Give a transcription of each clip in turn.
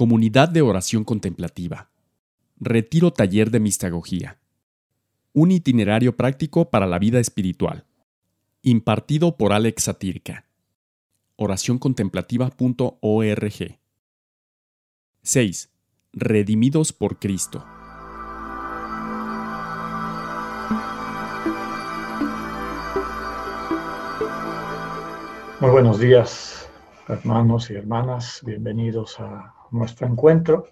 Comunidad de Oración Contemplativa. Retiro Taller de Mistagogía. Un itinerario práctico para la vida espiritual. Impartido por Alex Satirka. Oracioncontemplativa.org. 6. Redimidos por Cristo. Muy buenos días, hermanos y hermanas. Bienvenidos a nuestro encuentro.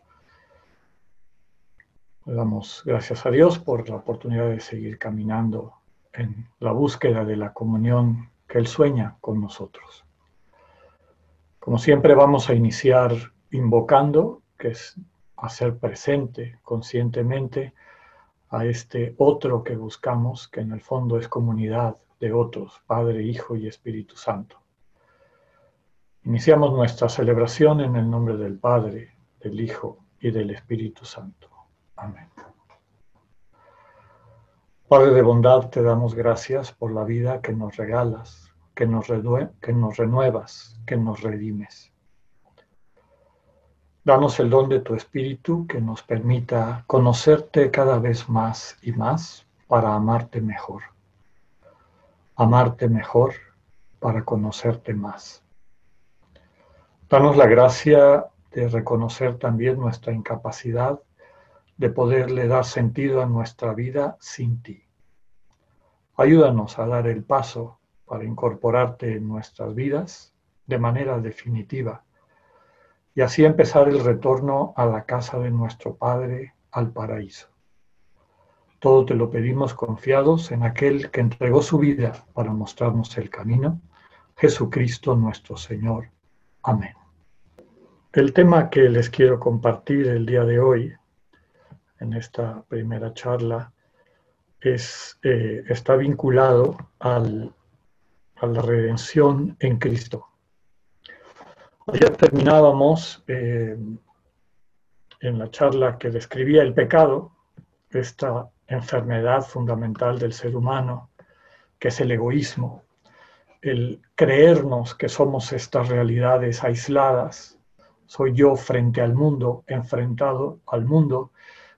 Le damos gracias a Dios por la oportunidad de seguir caminando en la búsqueda de la comunión que Él sueña con nosotros. Como siempre vamos a iniciar invocando, que es hacer presente conscientemente a este otro que buscamos, que en el fondo es comunidad de otros, Padre, Hijo y Espíritu Santo. Iniciamos nuestra celebración en el nombre del Padre, del Hijo y del Espíritu Santo. Amén. Padre de bondad, te damos gracias por la vida que nos regalas, que nos, que nos renuevas, que nos redimes. Danos el don de tu Espíritu que nos permita conocerte cada vez más y más para amarte mejor. Amarte mejor para conocerte más. Danos la gracia de reconocer también nuestra incapacidad de poderle dar sentido a nuestra vida sin ti. Ayúdanos a dar el paso para incorporarte en nuestras vidas de manera definitiva y así empezar el retorno a la casa de nuestro Padre, al paraíso. Todo te lo pedimos confiados en aquel que entregó su vida para mostrarnos el camino, Jesucristo nuestro Señor. Amén. El tema que les quiero compartir el día de hoy, en esta primera charla, es, eh, está vinculado al, a la redención en Cristo. Ayer terminábamos eh, en la charla que describía el pecado, esta enfermedad fundamental del ser humano, que es el egoísmo, el creernos que somos estas realidades aisladas, soy yo frente al mundo, enfrentado al mundo,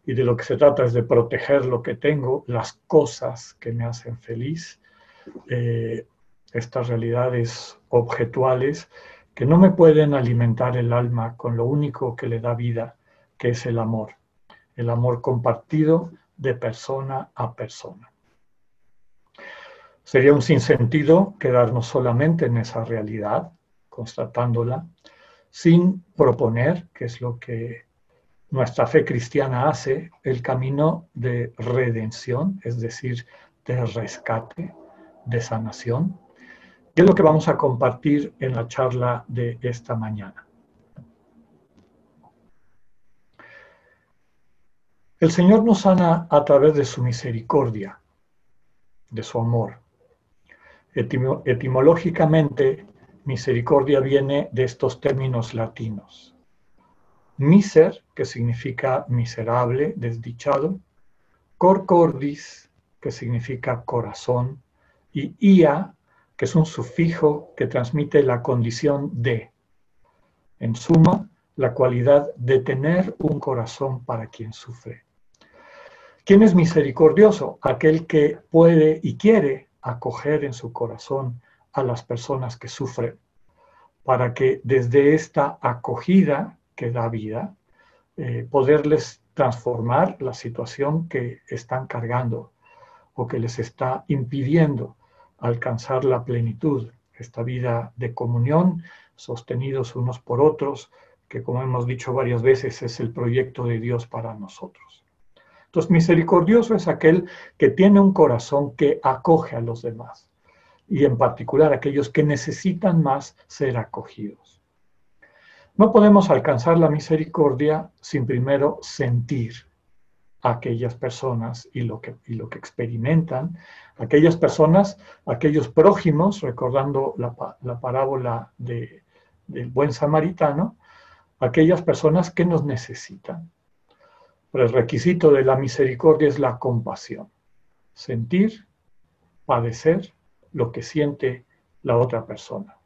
y de lo que se trata es de proteger lo que tengo, las cosas que me hacen feliz, eh, estas realidades objetuales que no me pueden alimentar el alma con lo único que le da vida, que es el amor, el amor compartido de persona a persona. Sería un sinsentido quedarnos solamente en esa realidad, constatándola, sin proponer, que es lo que nuestra fe cristiana hace, el camino de redención, es decir, de rescate, de sanación, que es lo que vamos a compartir en la charla de esta mañana. El Señor nos sana a través de su misericordia, de su amor. etimológicamente, Misericordia viene de estos términos latinos. Miser, que significa miserable, desdichado. Cor cordis, que significa corazón. Y ia, que es un sufijo que transmite la condición de. En suma, la cualidad de tener un corazón para quien sufre. ¿Quién es misericordioso? Aquel que puede y quiere acoger en su corazón a las personas que sufren, para que desde esta acogida que da vida, eh, poderles transformar la situación que están cargando o que les está impidiendo alcanzar la plenitud, esta vida de comunión, sostenidos unos por otros, que como hemos dicho varias veces es el proyecto de Dios para nosotros. Entonces, misericordioso es aquel que tiene un corazón que acoge a los demás, y en particular aquellos que necesitan más ser acogidos. No podemos alcanzar la misericordia sin primero sentir a aquellas personas y lo que, lo que experimentan, aquellas personas, aquellos prójimos, recordando la, parábola del buen samaritano, aquellas personas que nos necesitan. El requisito de la misericordia es la compasión, sentir, padecer lo que siente la otra persona.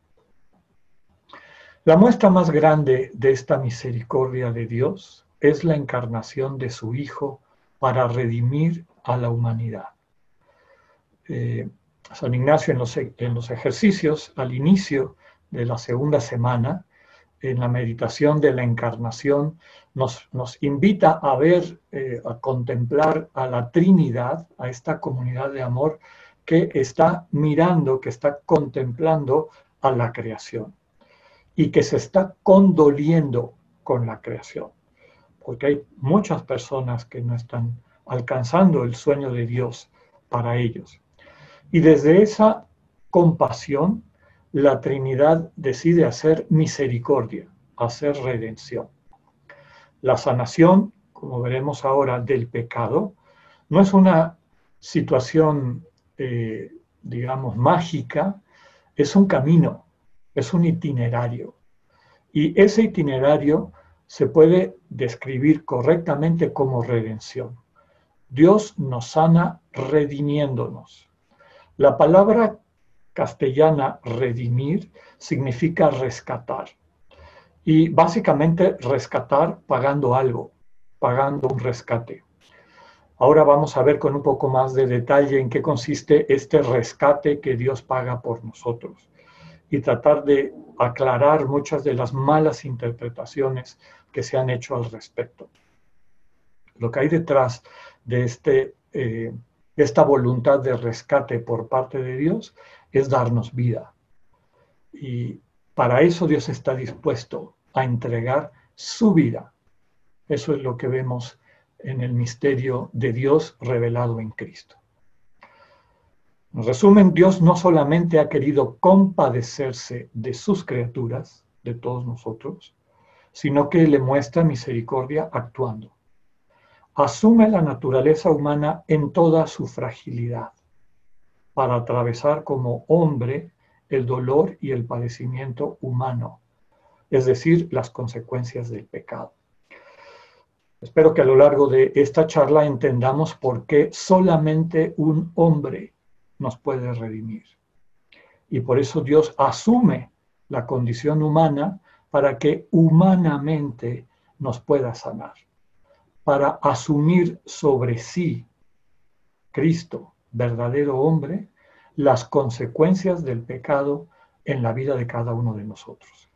La muestra más grande de esta misericordia de Dios es la encarnación de su Hijo para redimir a la humanidad. Eh, San Ignacio en los, en los ejercicios, al inicio de la segunda semana, en la meditación de la encarnación, nos, nos invita a ver, eh, a contemplar a la Trinidad, a esta comunidad de amor que está mirando, que está contemplando a la creación y que se está condoliendo con la creación. Porque hay muchas personas que no están alcanzando el sueño de Dios para ellos. Y desde esa compasión, la Trinidad decide hacer misericordia, hacer redención. La sanación, como veremos ahora, del pecado, no es una situación, eh, digamos, mágica, es un camino, es un itinerario. Y ese itinerario se puede describir correctamente como redención. Dios nos sana redimiéndonos. La palabra castellana redimir significa rescatar. Y básicamente rescatar pagando algo, pagando un rescate. Ahora vamos a ver con un poco más de detalle en qué consiste este rescate que Dios paga por nosotros y tratar de aclarar muchas de las malas interpretaciones que se han hecho al respecto. Lo que hay detrás de este, eh, esta voluntad de rescate por parte de Dios es darnos vida. Y para eso Dios está dispuesto a entregar su vida. Eso es lo que vemos en el misterio de Dios revelado en Cristo. En resumen, Dios no solamente ha querido compadecerse de sus criaturas, de todos nosotros, sino que le muestra misericordia actuando. Asume la naturaleza humana en toda su fragilidad para atravesar como hombre el dolor y el padecimiento humano, es decir, las consecuencias del pecado. Espero que a lo largo de esta charla entendamos por qué solamente un hombre nos puede redimir. Y por eso Dios asume la condición humana para que humanamente nos pueda sanar, para asumir sobre sí Cristo verdadero hombre las consecuencias del pecado en la vida de cada uno de nosotros.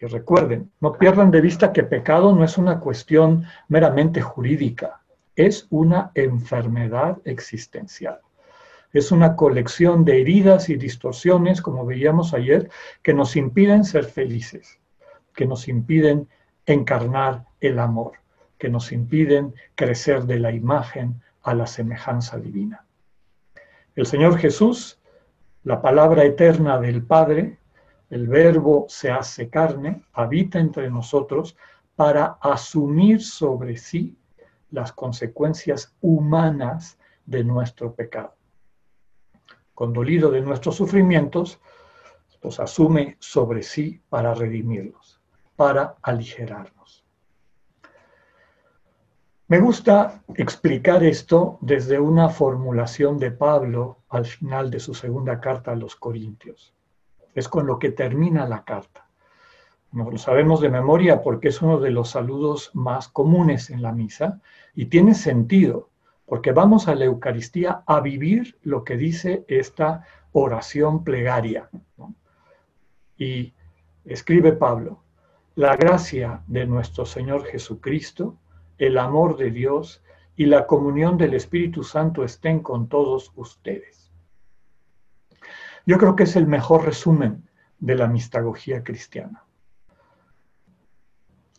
Y recuerden, no pierdan de vista que pecado no es una cuestión meramente jurídica, es una enfermedad existencial. Es una colección de heridas y distorsiones, como veíamos ayer, que nos impiden ser felices, que nos impiden encarnar el amor, que nos impiden crecer de la imagen a la semejanza divina. El Señor Jesús, la palabra eterna del Padre, el verbo se hace carne, habita entre nosotros para asumir sobre sí las consecuencias humanas de nuestro pecado. Condolido de nuestros sufrimientos, los asume sobre sí para redimirlos, para aligerarnos. Me gusta explicar esto desde una formulación de Pablo al final de su segunda carta a los Corintios. Es con lo que termina la carta. Nos lo sabemos de memoria porque es uno de los saludos más comunes en la misa y tiene sentido porque vamos a la Eucaristía a vivir lo que dice esta oración plegaria. Y escribe Pablo, la gracia de nuestro Señor Jesucristo, el amor de Dios y la comunión del Espíritu Santo estén con todos ustedes. Yo creo que es el mejor resumen de la mistagogía cristiana.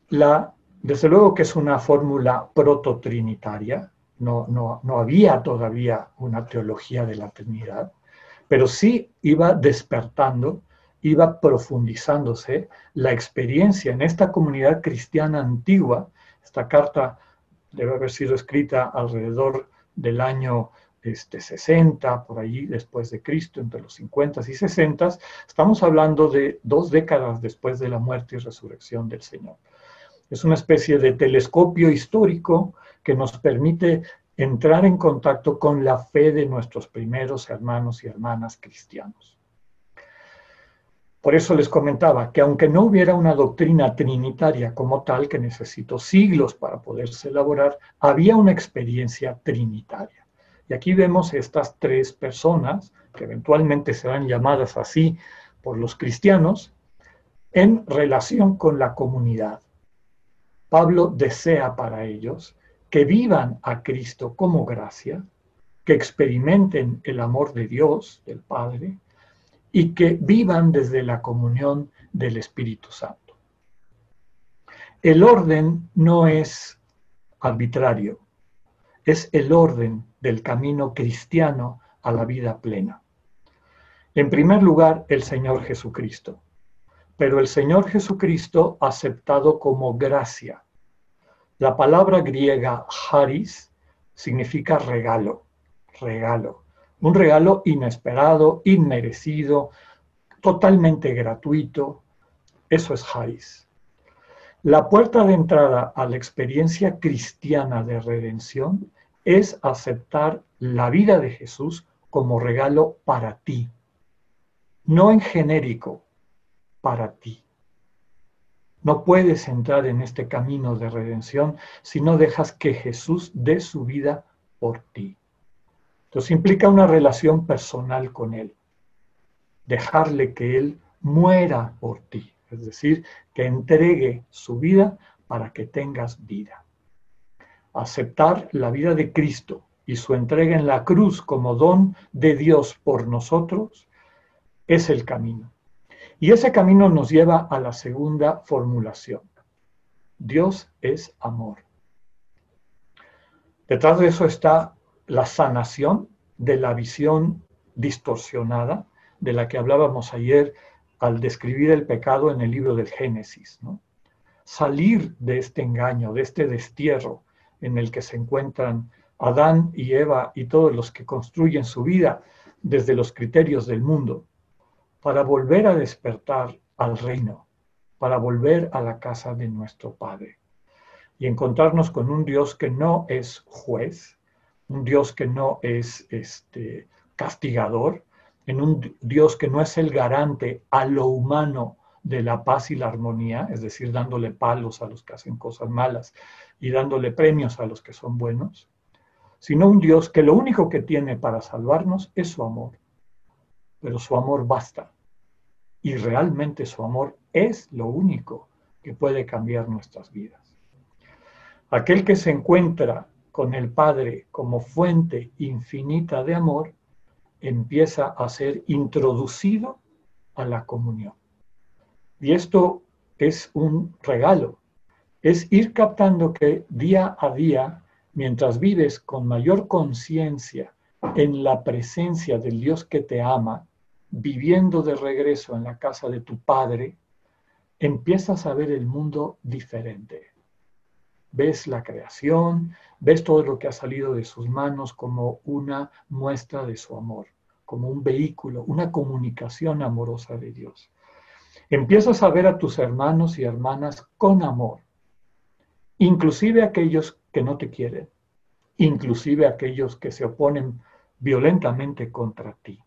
La, desde luego que es una fórmula prototrinitaria, no, no, no había todavía una teología de la Trinidad, pero sí iba despertando, iba profundizándose la experiencia en esta comunidad cristiana antigua esta carta debe haber sido escrita alrededor del año este, 60, por allí después de Cristo, entre los 50 y 60. Estamos hablando de dos décadas después de la muerte y resurrección del Señor. Es una especie de telescopio histórico que nos permite entrar en contacto con la fe de nuestros primeros hermanos y hermanas cristianos. Por eso les comentaba que aunque no hubiera una doctrina trinitaria como tal, que necesitó siglos para poderse elaborar, había una experiencia trinitaria. Y aquí vemos estas tres personas, que eventualmente serán llamadas así por los cristianos, en relación con la comunidad. Pablo desea para ellos que vivan a Cristo como gracia, que experimenten el amor de Dios, del Padre, y que vivan desde la comunión del Espíritu Santo. El orden no es arbitrario, es el orden del camino cristiano a la vida plena. En primer lugar, el Señor Jesucristo, pero el Señor Jesucristo aceptado como gracia. La palabra griega haris significa regalo, regalo un regalo inesperado, inmerecido, totalmente gratuito. Eso es Haris. La puerta de entrada a la experiencia cristiana de redención es aceptar la vida de Jesús como regalo para ti, no en genérico, para ti. No puedes entrar en este camino de redención si no dejas que Jesús dé su vida por ti. Entonces implica una relación personal con Él. Dejarle que Él muera por ti, es decir, que entregue su vida para que tengas vida. Aceptar la vida de Cristo y su entrega en la cruz como don de Dios por nosotros es el camino. Y ese camino nos lleva a la segunda formulación. Dios es amor. Detrás de eso está la sanación de la visión distorsionada de la que hablábamos ayer al describir el pecado en el libro del Génesis. Salir de este engaño, de este destierro en el que se encuentran Adán y Eva y todos los que construyen su vida desde los criterios del mundo, para volver a despertar al reino, para volver a la casa de nuestro Padre y encontrarnos con un Dios que no es juez, un Dios que no es este, castigador, en un Dios que no es el garante a lo humano de la paz y la armonía, es decir, dándole palos a los que hacen cosas malas y dándole premios a los que son buenos, sino un Dios que lo único que tiene para salvarnos es su amor. Pero su amor basta. Y realmente su amor es lo único que puede cambiar nuestras vidas. Aquel que se encuentra con el Padre como fuente infinita de amor, empieza a ser introducido a la comunión. Y esto es un regalo, es ir captando que día a día, mientras vives con mayor conciencia en la presencia del Dios que te ama, viviendo de regreso en la casa de tu Padre, empiezas a ver el mundo diferente ves la creación, ves todo lo que ha salido de sus manos como una muestra de su amor, como un vehículo, una comunicación amorosa de Dios. Empiezas a ver a tus hermanos y hermanas con amor, inclusive aquellos que no te quieren, inclusive aquellos que se oponen violentamente contra ti.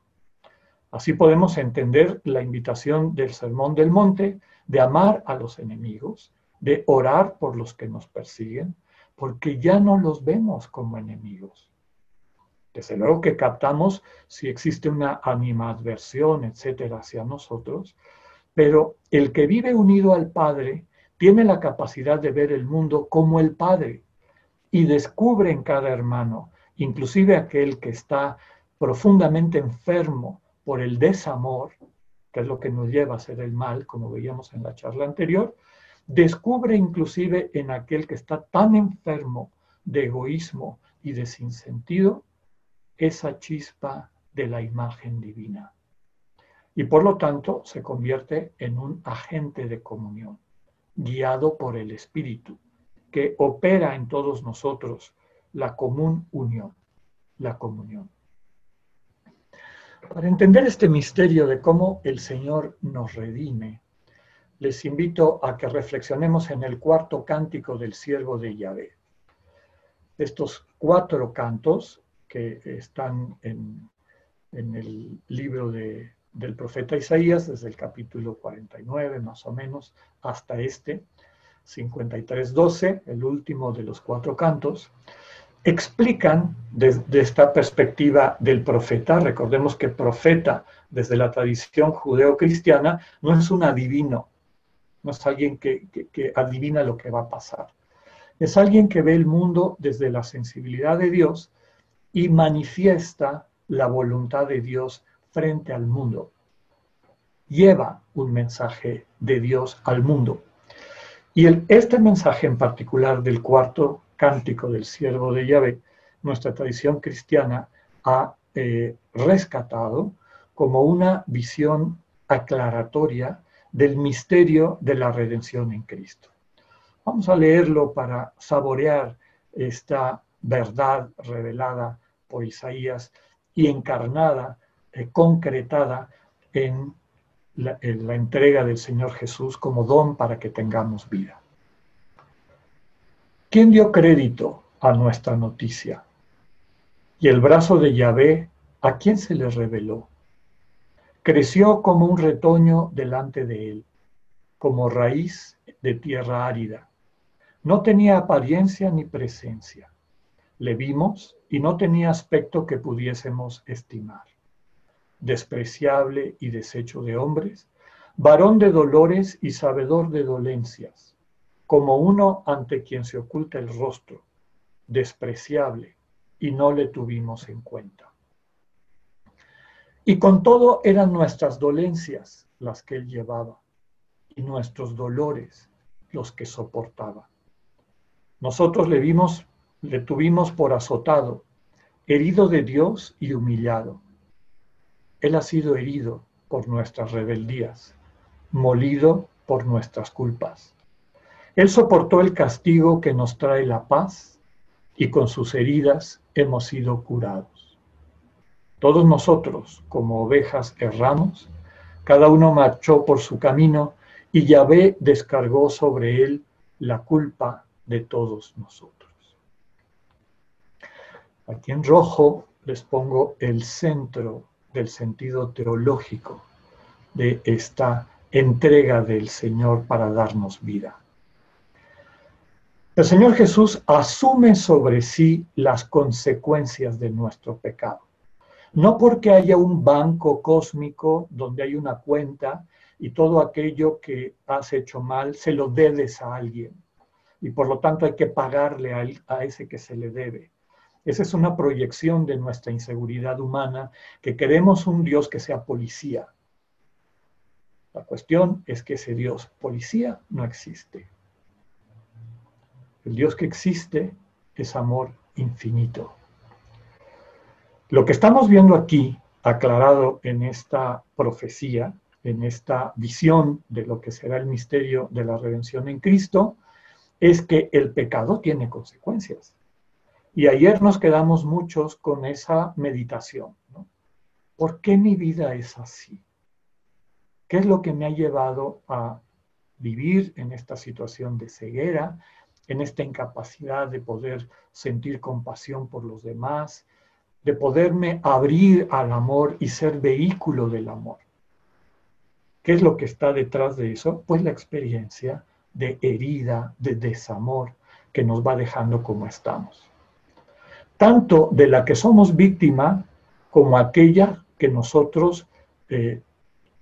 Así podemos entender la invitación del Sermón del Monte de amar a los enemigos, de orar por los que nos persiguen, porque ya no los vemos como enemigos. Desde luego que captamos si existe una animadversión, etcétera, hacia nosotros, pero el que vive unido al Padre tiene la capacidad de ver el mundo como el Padre y descubre en cada hermano, inclusive aquel que está profundamente enfermo por el desamor, que es lo que nos lleva a hacer el mal, como veíamos en la charla anterior, descubre inclusive en aquel que está tan enfermo de egoísmo y de sinsentido esa chispa de la imagen divina. Y por lo tanto se convierte en un agente de comunión, guiado por el Espíritu, que opera en todos nosotros la común unión, la comunión. Para entender este misterio de cómo el Señor nos redime, les invito a que reflexionemos en el cuarto cántico del siervo de Yahvé. Estos cuatro cantos que están en, el libro de del profeta Isaías, desde el capítulo 49 más o menos hasta este, 53.12, el último de los cuatro cantos, explican desde esta perspectiva del profeta, recordemos que profeta desde la tradición judeo-cristiana no es un adivino, no es alguien que, que adivina lo que va a pasar, es alguien que ve el mundo desde la sensibilidad de Dios y manifiesta la voluntad de Dios frente al mundo. Lleva un mensaje de Dios al mundo. Y este mensaje en particular del cuarto cántico del siervo de Yahvé, nuestra tradición cristiana ha eh, rescatado como una visión aclaratoria del misterio de la redención en Cristo. Vamos a leerlo para saborear esta verdad revelada por Isaías y encarnada, eh, concretada en la, en la entrega del Señor Jesús como don para que tengamos vida. ¿Quién dio crédito a nuestra noticia? Y el brazo de Yahvé, ¿a quién se le reveló? Creció como un retoño delante de él, como raíz de tierra árida. No tenía apariencia ni presencia. Le vimos y no tenía aspecto que pudiésemos estimar. Despreciable y deshecho de hombres, varón de dolores y sabedor de dolencias, como uno ante quien se oculta el rostro, despreciable, y no le tuvimos en cuenta. Y con todo eran nuestras dolencias las que él llevaba, y nuestros dolores los que soportaba. Nosotros le vimos le tuvimos por azotado, herido de Dios y humillado. Él ha sido herido por nuestras rebeldías, molido por nuestras culpas. Él soportó el castigo que nos trae la paz y con sus heridas hemos sido curados. Todos nosotros, como ovejas, erramos, cada uno marchó por su camino y Yahvé descargó sobre él la culpa de todos nosotros. Aquí en rojo les pongo el centro del sentido teológico de esta entrega del Señor para darnos vida. El Señor Jesús asume sobre sí las consecuencias de nuestro pecado. No porque haya un banco cósmico donde hay una cuenta y todo aquello que has hecho mal se lo debes a alguien y por lo tanto hay que pagarle a, a ese que se le debe. Esa es una proyección de nuestra inseguridad humana, que queremos un Dios que sea policía. La cuestión es que ese Dios policía no existe. El Dios que existe es amor infinito. Lo que estamos viendo aquí, aclarado en esta profecía, en esta visión de lo que será el misterio de la redención en Cristo, es que el pecado tiene consecuencias. Y ayer nos quedamos muchos con esa meditación. ¿Por qué mi vida es así? ¿Qué es lo que me ha llevado a vivir en esta situación de ceguera, en esta incapacidad de poder sentir compasión por los demás, de poderme abrir al amor y ser vehículo del amor? ¿Qué es lo que está detrás de eso? Pues la experiencia de herida, de desamor que nos va dejando como estamos tanto de la que somos víctima como aquella que nosotros, eh,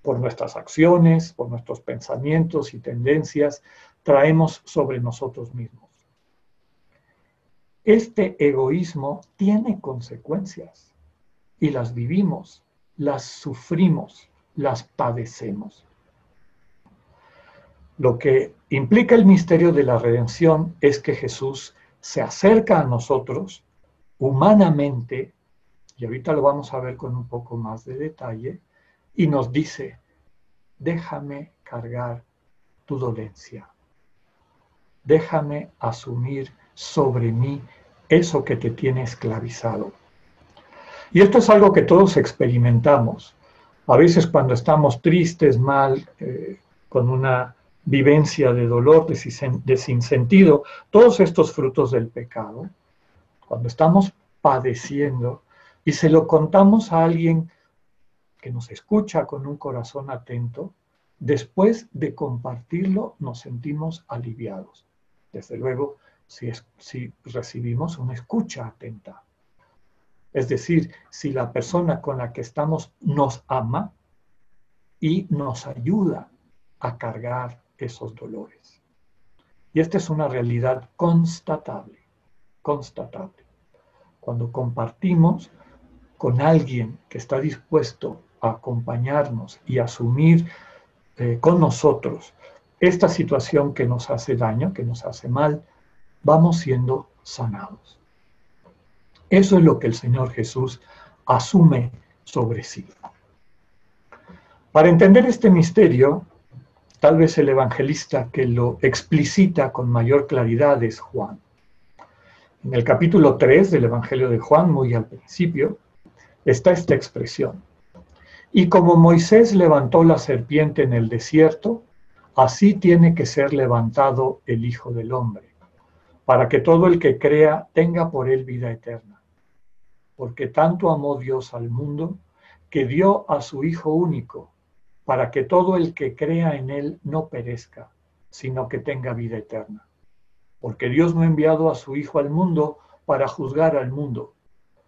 por nuestras acciones, por nuestros pensamientos y tendencias, traemos sobre nosotros mismos. Este egoísmo tiene consecuencias y las vivimos, las sufrimos, las padecemos. Lo que implica el misterio de la redención es que Jesús se acerca a nosotros humanamente, y ahorita lo vamos a ver con un poco más de detalle, y nos dice, déjame cargar tu dolencia, déjame asumir sobre mí eso que te tiene esclavizado. Y esto es algo que todos experimentamos. A veces cuando estamos tristes, mal, eh, con una vivencia de dolor, de, sinsentido, todos estos frutos del pecado, cuando estamos padeciendo y se lo contamos a alguien que nos escucha con un corazón atento, después de compartirlo nos sentimos aliviados. Desde luego, si, si recibimos una escucha atenta. Es decir, si la persona con la que estamos nos ama y nos ayuda a cargar esos dolores. Y esta es una realidad constatable, constatable. Cuando compartimos con alguien que está dispuesto a acompañarnos y asumir eh, con nosotros esta situación que nos hace daño, que nos hace mal, vamos siendo sanados. Eso es lo que el Señor Jesús asume sobre sí. Para entender este misterio, tal vez el evangelista que lo explicita con mayor claridad es Juan. En el capítulo 3 del Evangelio de Juan, muy al principio, está esta expresión. Y como Moisés levantó la serpiente en el desierto, así tiene que ser levantado el Hijo del Hombre, para que todo el que crea tenga por él vida eterna. Porque tanto amó Dios al mundo, que dio a su Hijo único, para que todo el que crea en él no perezca, sino que tenga vida eterna. Porque Dios no ha enviado a su Hijo al mundo para juzgar al mundo,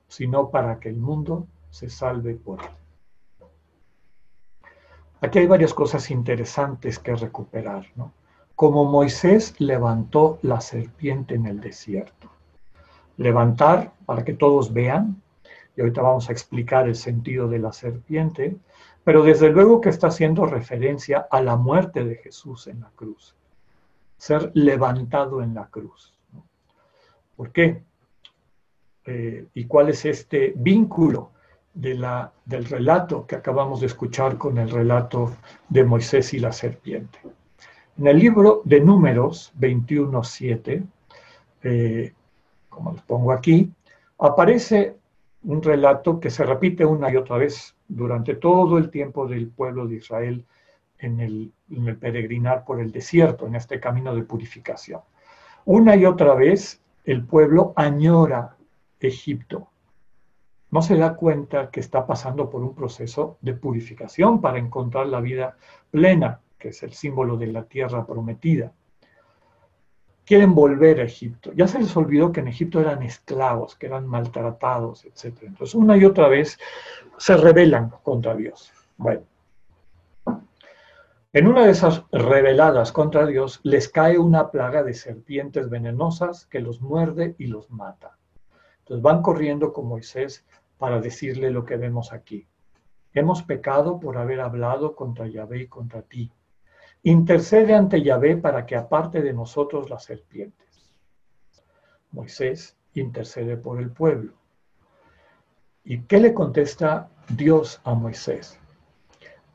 sino para que el mundo se salve por él. Aquí hay varias cosas interesantes que recuperar, ¿no? Como Moisés levantó la serpiente en el desierto. Levantar para que todos vean, y ahorita vamos a explicar el sentido de la serpiente, pero desde luego que está haciendo referencia a la muerte de Jesús en la cruz, ser levantado en la cruz. ¿Por qué? Eh, ¿Y cuál es este vínculo de la, del relato que acabamos de escuchar con el relato de Moisés y la serpiente? En el libro de Números 21.7, eh, como les pongo aquí, aparece un relato que se repite una y otra vez durante todo el tiempo del pueblo de Israel en el, peregrinar por el desierto, en este camino de purificación. Una y otra vez el pueblo añora Egipto. No se da cuenta que está pasando por un proceso de purificación para encontrar la vida plena, que es el símbolo de la tierra prometida. Quieren volver a Egipto. Ya se les olvidó que en Egipto eran esclavos, que eran maltratados, etc. Entonces, una y otra vez se rebelan contra Dios. Bueno, en una de esas rebeladas contra Dios les cae una plaga de serpientes venenosas que los muerde y los mata. Entonces van corriendo con Moisés para decirle lo que vemos aquí. Hemos pecado por haber hablado contra Yahvé y contra ti. Intercede ante Yahvé para que aparte de nosotros las serpientes. Moisés intercede por el pueblo. ¿Y qué le contesta Dios a Moisés?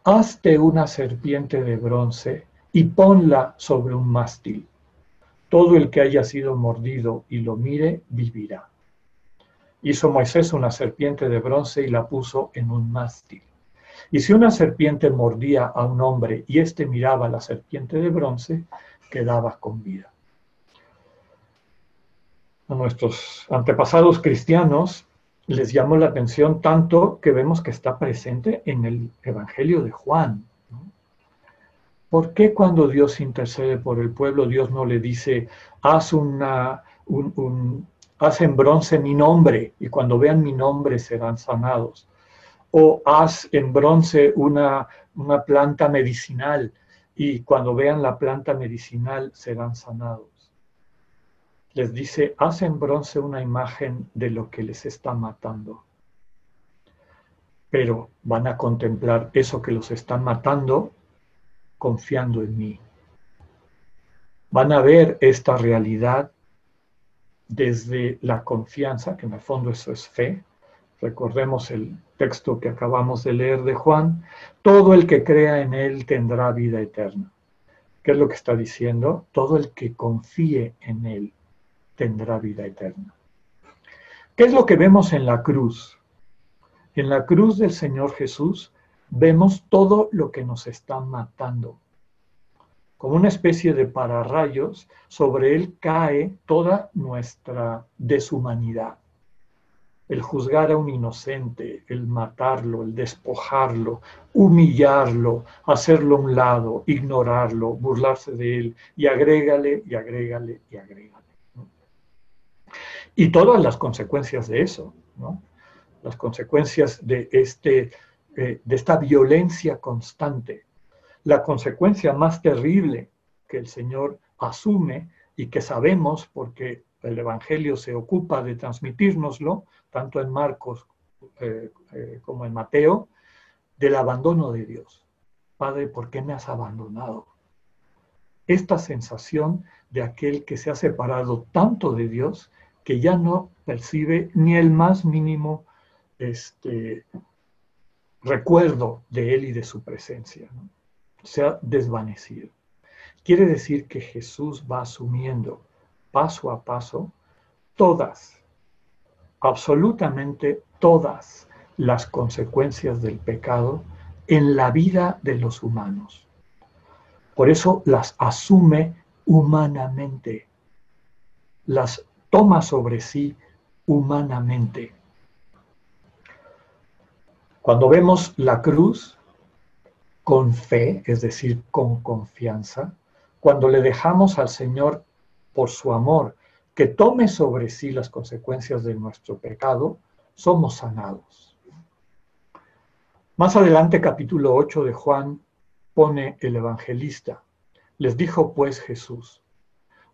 Hazte una serpiente de bronce y ponla sobre un mástil. Todo el que haya sido mordido y lo mire, vivirá. Hizo Moisés una serpiente de bronce y la puso en un mástil. Y si una serpiente mordía a un hombre y éste miraba a la serpiente de bronce, quedaba con vida. A nuestros antepasados cristianos les llamó la atención tanto que vemos que está presente en el Evangelio de Juan. ¿Por qué cuando Dios intercede por el pueblo, Dios no le dice, haz una, un, haz en bronce mi nombre y cuando vean mi nombre serán sanados. O haz en bronce una, una planta medicinal y cuando vean la planta medicinal serán sanados. Les dice, haz en bronce una imagen de lo que les está matando. Pero van a contemplar eso que los están matando confiando en mí. Van a ver esta realidad desde la confianza, que en el fondo eso es fe. Recordemos el texto que acabamos de leer de Juan, todo el que crea en Él tendrá vida eterna. ¿Qué es lo que está diciendo? Todo el que confíe en Él tendrá vida eterna. ¿Qué es lo que vemos en la cruz? En la cruz del Señor Jesús vemos todo lo que nos está matando como una especie de pararrayos, sobre él cae toda nuestra deshumanidad. el juzgar a un inocente, el matarlo, el despojarlo, humillarlo, hacerlo a un lado, ignorarlo, burlarse de él, y agrégale, y agrégale, y agrégale. Y todas las consecuencias de eso, ¿no? las consecuencias de, este, eh, de esta violencia constante. La consecuencia más terrible que el Señor asume y que sabemos porque el Evangelio se ocupa de transmitírnoslo, tanto en Marcos eh, eh, como en Mateo, del abandono de Dios. Padre, ¿por qué me has abandonado? Esta sensación de aquel que se ha separado tanto de Dios que ya no percibe ni el más mínimo este, recuerdo de Él y de su presencia. Se ha desvanecido. Quiere decir que Jesús va asumiendo paso a paso todas, absolutamente todas las consecuencias del pecado en la vida de los humanos. Por eso las asume humanamente, las toma sobre sí humanamente. Cuando vemos la cruz con fe, es decir, con confianza, cuando le dejamos al Señor por su amor que tome sobre sí las consecuencias de nuestro pecado, somos sanados. Más adelante, capítulo 8 de Juan, pone el evangelista, les dijo pues Jesús,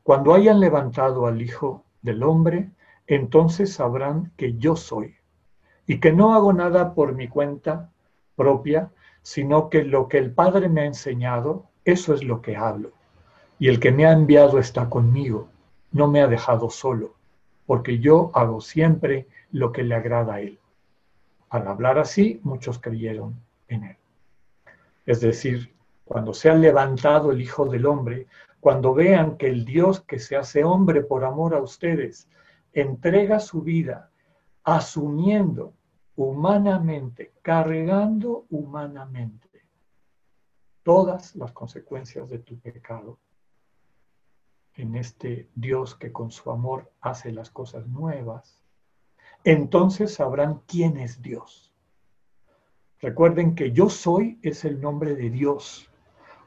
cuando hayan levantado al Hijo del Hombre, entonces sabrán que yo soy, y que no hago nada por mi cuenta propia, sino que lo que el Padre me ha enseñado, eso es lo que hablo. Y el que me ha enviado está conmigo no me ha dejado solo, porque yo hago siempre lo que le agrada a Él. Al hablar así, muchos creyeron en Él. Es decir, cuando se ha levantado el Hijo del Hombre, cuando vean que el Dios que se hace hombre por amor a ustedes entrega su vida asumiendo humanamente, cargando humanamente todas las consecuencias de tu pecado, en este Dios que con su amor hace las cosas nuevas, entonces sabrán quién es Dios. Recuerden que yo soy es el nombre de Dios.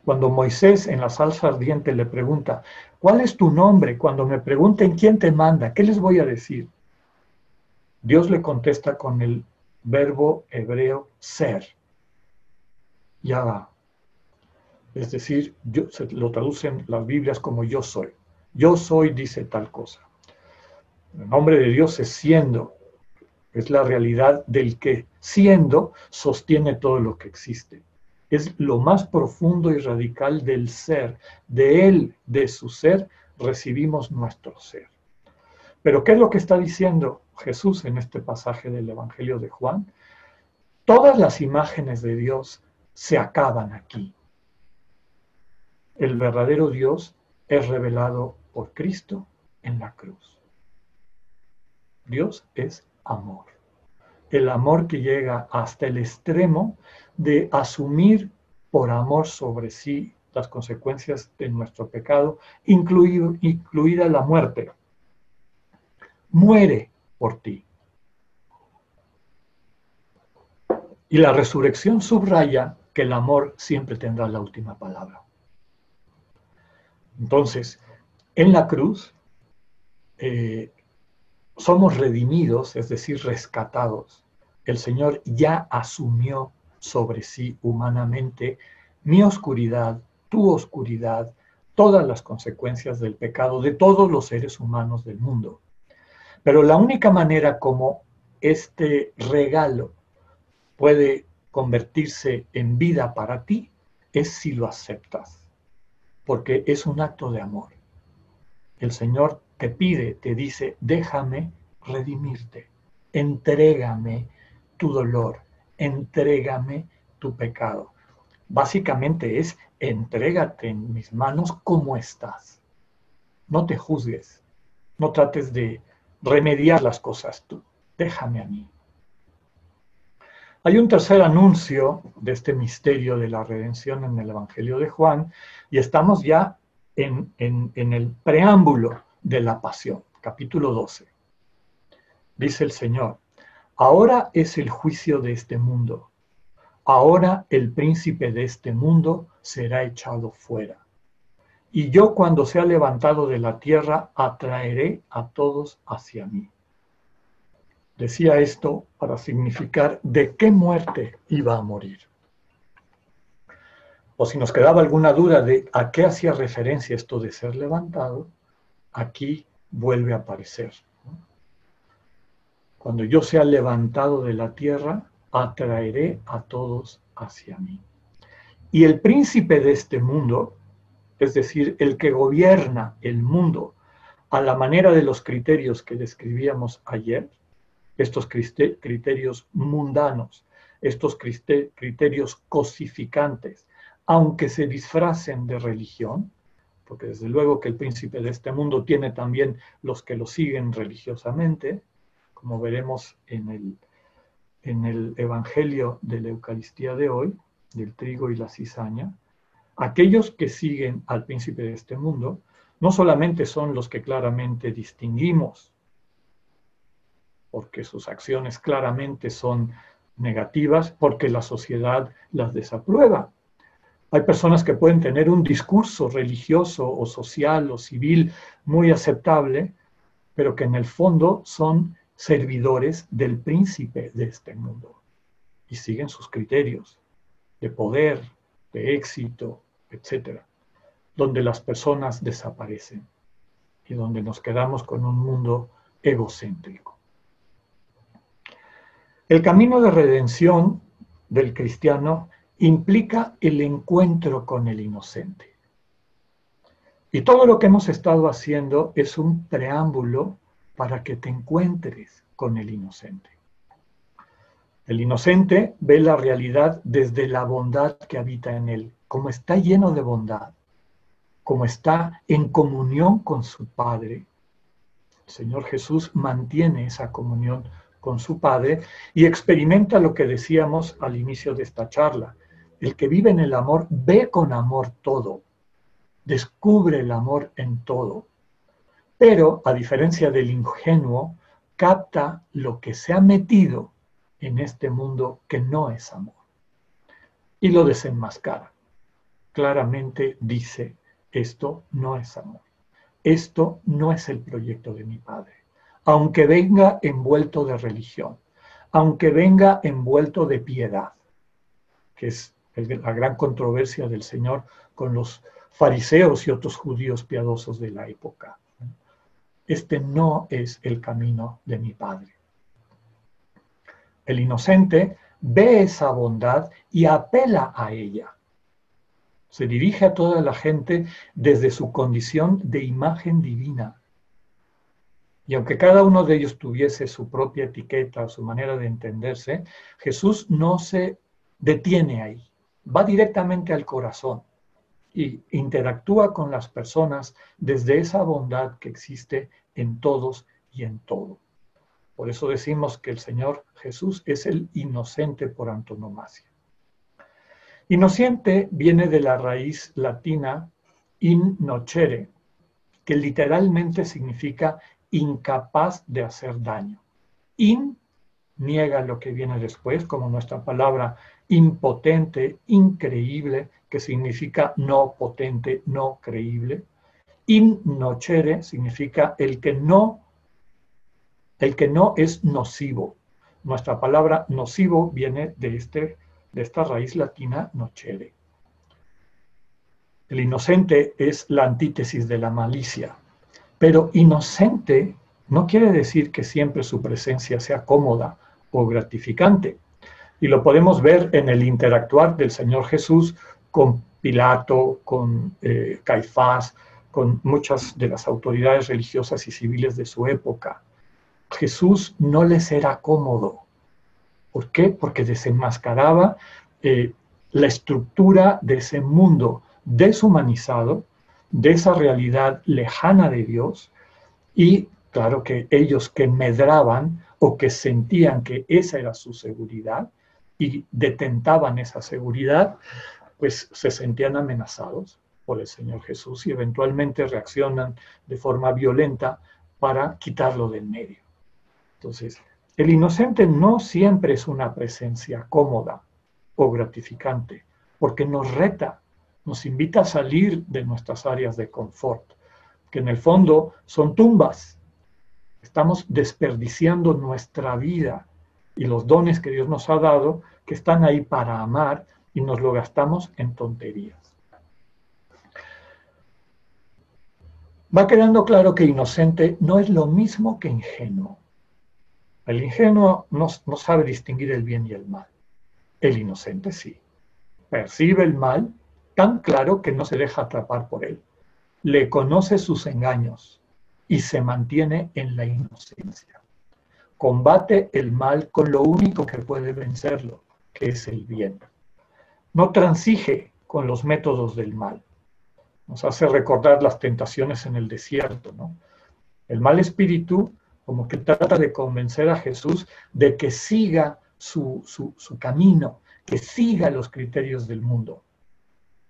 Cuando Moisés en la salsa ardiente le pregunta, ¿cuál es tu nombre? Cuando me pregunten quién te manda, ¿qué les voy a decir? Dios le contesta con el verbo hebreo ser. Ya Es decir, se lo traducen las Biblias como yo soy. Yo soy dice tal cosa. El nombre de Dios es siendo. Es la realidad del que siendo sostiene todo lo que existe. Es lo más profundo y radical del ser. De Él, de su ser, recibimos nuestro ser. Pero ¿qué es lo que está diciendo Jesús en este pasaje del Evangelio de Juan? Todas las imágenes de Dios se acaban aquí. El verdadero Dios es revelado por Cristo en la cruz. Dios es amor. El amor que llega hasta el extremo de asumir por amor sobre sí las consecuencias de nuestro pecado, incluida la muerte. Muere por ti. Y la resurrección subraya que el amor siempre tendrá la última palabra. Entonces, en la cruz eh, somos redimidos, es decir, rescatados. El Señor ya asumió sobre sí humanamente mi oscuridad, tu oscuridad, todas las consecuencias del pecado de todos los seres humanos del mundo. Pero la única manera como este regalo puede convertirse en vida para ti es si lo aceptas, porque es un acto de amor el Señor te pide, te dice, déjame redimirte, entrégame tu dolor, entrégame tu pecado. Básicamente es, entrégate en mis manos como estás. No te juzgues, no trates de remediar las cosas tú, déjame a mí. Hay un tercer anuncio de este misterio de la redención en el Evangelio de Juan y estamos ya en, el preámbulo de la pasión, capítulo 12. Dice el Señor, Ahora es el juicio de este mundo. Ahora el príncipe de este mundo será echado fuera. Y yo cuando sea levantado de la tierra, atraeré a todos hacia mí. Decía esto para significar de qué muerte iba a morir. O si nos quedaba alguna duda de a qué hacía referencia esto de ser levantado, aquí vuelve a aparecer. Cuando yo sea levantado de la tierra, atraeré a todos hacia mí. Y el príncipe de este mundo, es decir, el que gobierna el mundo a la manera de los criterios que describíamos ayer, estos criterios mundanos, estos criterios cosificantes, aunque se disfracen de religión, porque desde luego que el príncipe de este mundo tiene también los que lo siguen religiosamente, como veremos en el, en el Evangelio de la Eucaristía de hoy, del trigo y la cizaña, aquellos que siguen al príncipe de este mundo no solamente son los que claramente distinguimos, porque sus acciones claramente son negativas, porque la sociedad las desaprueba. Hay personas que pueden tener un discurso religioso o social o civil muy aceptable, pero que en el fondo son servidores del príncipe de este mundo y siguen sus criterios de poder, de éxito, etc., donde las personas desaparecen y donde nos quedamos con un mundo egocéntrico. El camino de redención del cristiano implica el encuentro con el inocente. Y todo lo que hemos estado haciendo es un preámbulo para que te encuentres con el inocente. El inocente ve la realidad desde la bondad que habita en él, como está lleno de bondad, como está en comunión con su Padre. El Señor Jesús mantiene esa comunión con su Padre y experimenta lo que decíamos al inicio de esta charla. El que vive en el amor ve con amor todo, descubre el amor en todo. Pero a diferencia del ingenuo, capta lo que se ha metido en este mundo que no es amor. Y lo desenmascara. Claramente dice, esto no es amor, esto no es el proyecto de mi Padre, aunque venga envuelto de religión, aunque venga envuelto de piedad, que es la gran controversia del Señor con los fariseos y otros judíos piadosos de la época este no es el camino de mi Padre. El inocente ve esa bondad y apela a ella. Se dirige a toda la gente desde su condición de imagen divina. Y aunque cada uno de ellos tuviese su propia etiqueta, su manera de entenderse, Jesús no se detiene ahí, va directamente al corazón y interactúa con las personas desde esa bondad que existe en todos y en todo. Por eso decimos que el Señor Jesús es el inocente por antonomasia. Inocente viene de la raíz latina in nocere, que literalmente significa incapaz de hacer daño. In niega lo que viene después, como nuestra palabra impotente, increíble, que significa no potente, no creíble. In nocere significa el que no, el que no es nocivo. Nuestra palabra nocivo viene de, este, de esta raíz latina nocere. El inocente es la antítesis de la malicia, pero inocente no quiere decir que siempre su presencia sea cómoda o gratificante. Y lo podemos ver en el interactuar del Señor Jesús con Pilato, con eh, Caifás, con muchas de las autoridades religiosas y civiles de su época. Jesús no les era cómodo. ¿Por qué? Porque desenmascaraba eh, la estructura de ese mundo deshumanizado, de esa realidad lejana de Dios, y claro que ellos que medraban o que sentían que esa era su seguridad y detentaban esa seguridad, pues se sentían amenazados por el Señor Jesús y eventualmente reaccionan de forma violenta para quitarlo del medio. Entonces, El inocente no siempre es una presencia cómoda o gratificante, porque nos reta, nos invita a salir de nuestras áreas de confort, que en el fondo son tumbas. Estamos desperdiciando nuestra vida y los dones que Dios nos ha dado, que están ahí para amar y nos lo gastamos en tonterías. Va quedando claro que inocente no es lo mismo que ingenuo. El ingenuo no, sabe distinguir el bien y el mal. El inocente sí. Percibe el mal tan claro que no se deja atrapar por él. Le conoce sus engaños y se mantiene en la inocencia. Combate el mal con lo único que puede vencerlo, que es el bien. No transige con los métodos del mal. Nos hace recordar las tentaciones en el desierto, ¿no? El mal espíritu como que trata de convencer a Jesús de que siga su, su camino, que siga los criterios del mundo.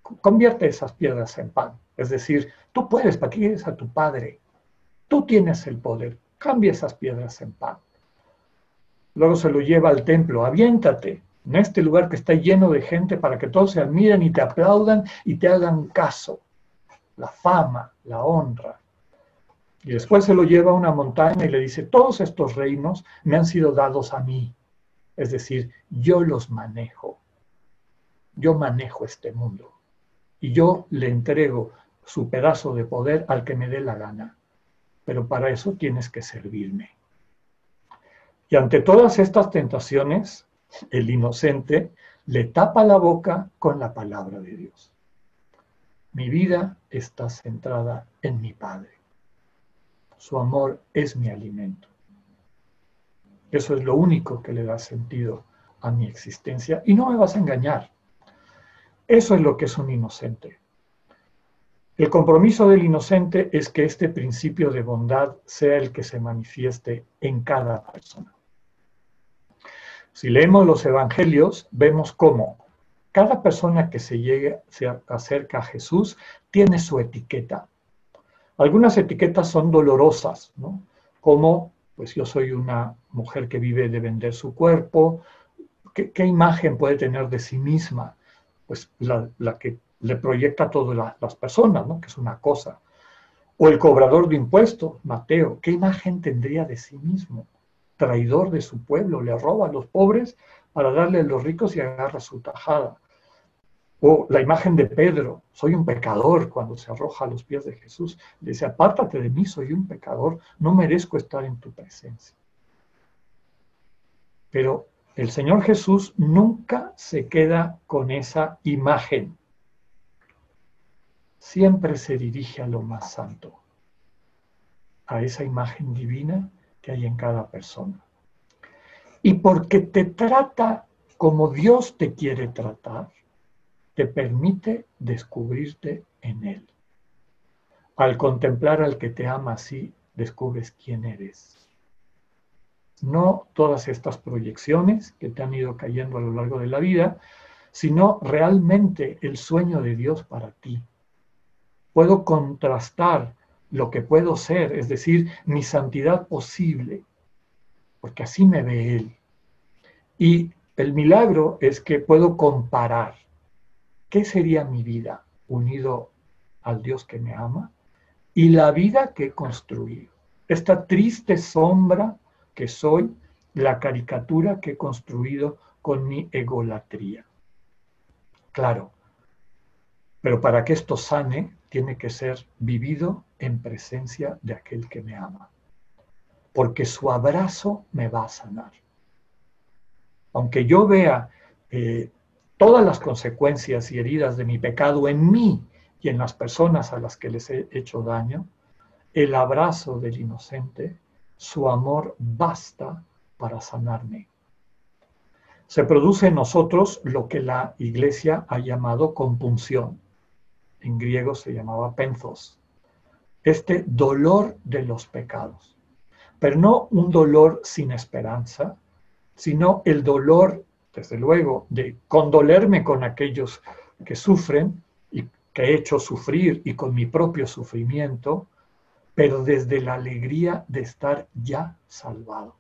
Convierte esas piedras en pan. Es decir, tú puedes, ¿para qué quieres a tu Padre? Tú tienes el poder. Cambia esas piedras en pan. Luego se lo lleva al templo. Aviéntate en este lugar que está lleno de gente para que todos se admiren y te aplaudan y te hagan caso. La fama, la honra. Y después se lo lleva a una montaña y le dice, todos estos reinos me han sido dados a mí. Es decir, yo los manejo. Yo manejo este mundo. Y yo le entrego su pedazo de poder al que me dé la gana. Pero para eso tienes que servirme. Y ante todas estas tentaciones, el inocente le tapa la boca con la palabra de Dios. Mi vida está centrada en mi Padre. Su amor es mi alimento. Eso es lo único que le da sentido a mi existencia y no me vas a engañar. Eso es lo que es un inocente. El compromiso del inocente es que este principio de bondad sea el que se manifieste en cada persona. Si leemos los evangelios, vemos cómo cada persona que se, llegue, se acerca a Jesús tiene su etiqueta. Algunas etiquetas son dolorosas, ¿no? Como pues yo soy una mujer que vive de vender su cuerpo, ¿qué, imagen puede tener de sí misma? Pues la, que le proyecta a todas las personas, ¿no? Que es una cosa. O el cobrador de impuestos, Mateo, ¿qué imagen tendría de sí mismo? Traidor de su pueblo, le roba a los pobres para darle a los ricos y agarra su tajada. O la imagen de Pedro, soy un pecador cuando se arroja a los pies de Jesús. Le dice, apártate de mí, soy un pecador, no merezco estar en tu presencia. Pero el Señor Jesús nunca se queda con esa imagen. Siempre se dirige a lo más santo, a esa imagen divina que hay en cada persona. Y porque te trata como Dios te quiere tratar, te permite descubrirte en Él. Al contemplar al que te ama así, descubres quién eres. No todas estas proyecciones que te han ido cayendo a lo largo de la vida, sino realmente el sueño de Dios para ti. Puedo contrastar lo que puedo ser, es decir, mi santidad posible, porque así me ve Él. Y el milagro es que puedo comparar ¿qué sería mi vida unido al Dios que me ama? Y la vida que he construido. Esta triste sombra que soy, la caricatura que he construido con mi egolatría. Claro, pero para que esto sane, tiene que ser vivido en presencia de aquel que me ama. Porque su abrazo me va a sanar. Aunque yo vea eh, todas las consecuencias y heridas de mi pecado en mí y en las personas a las que les he hecho daño, el abrazo del inocente, su amor basta para sanarme. Se produce en nosotros lo que la iglesia ha llamado compunción. En griego se llamaba penthos. Este dolor de los pecados. Pero no un dolor sin esperanza, sino el dolor desde luego, de condolerme con aquellos que sufren y que he hecho sufrir y con mi propio sufrimiento, pero desde la alegría de estar ya salvado.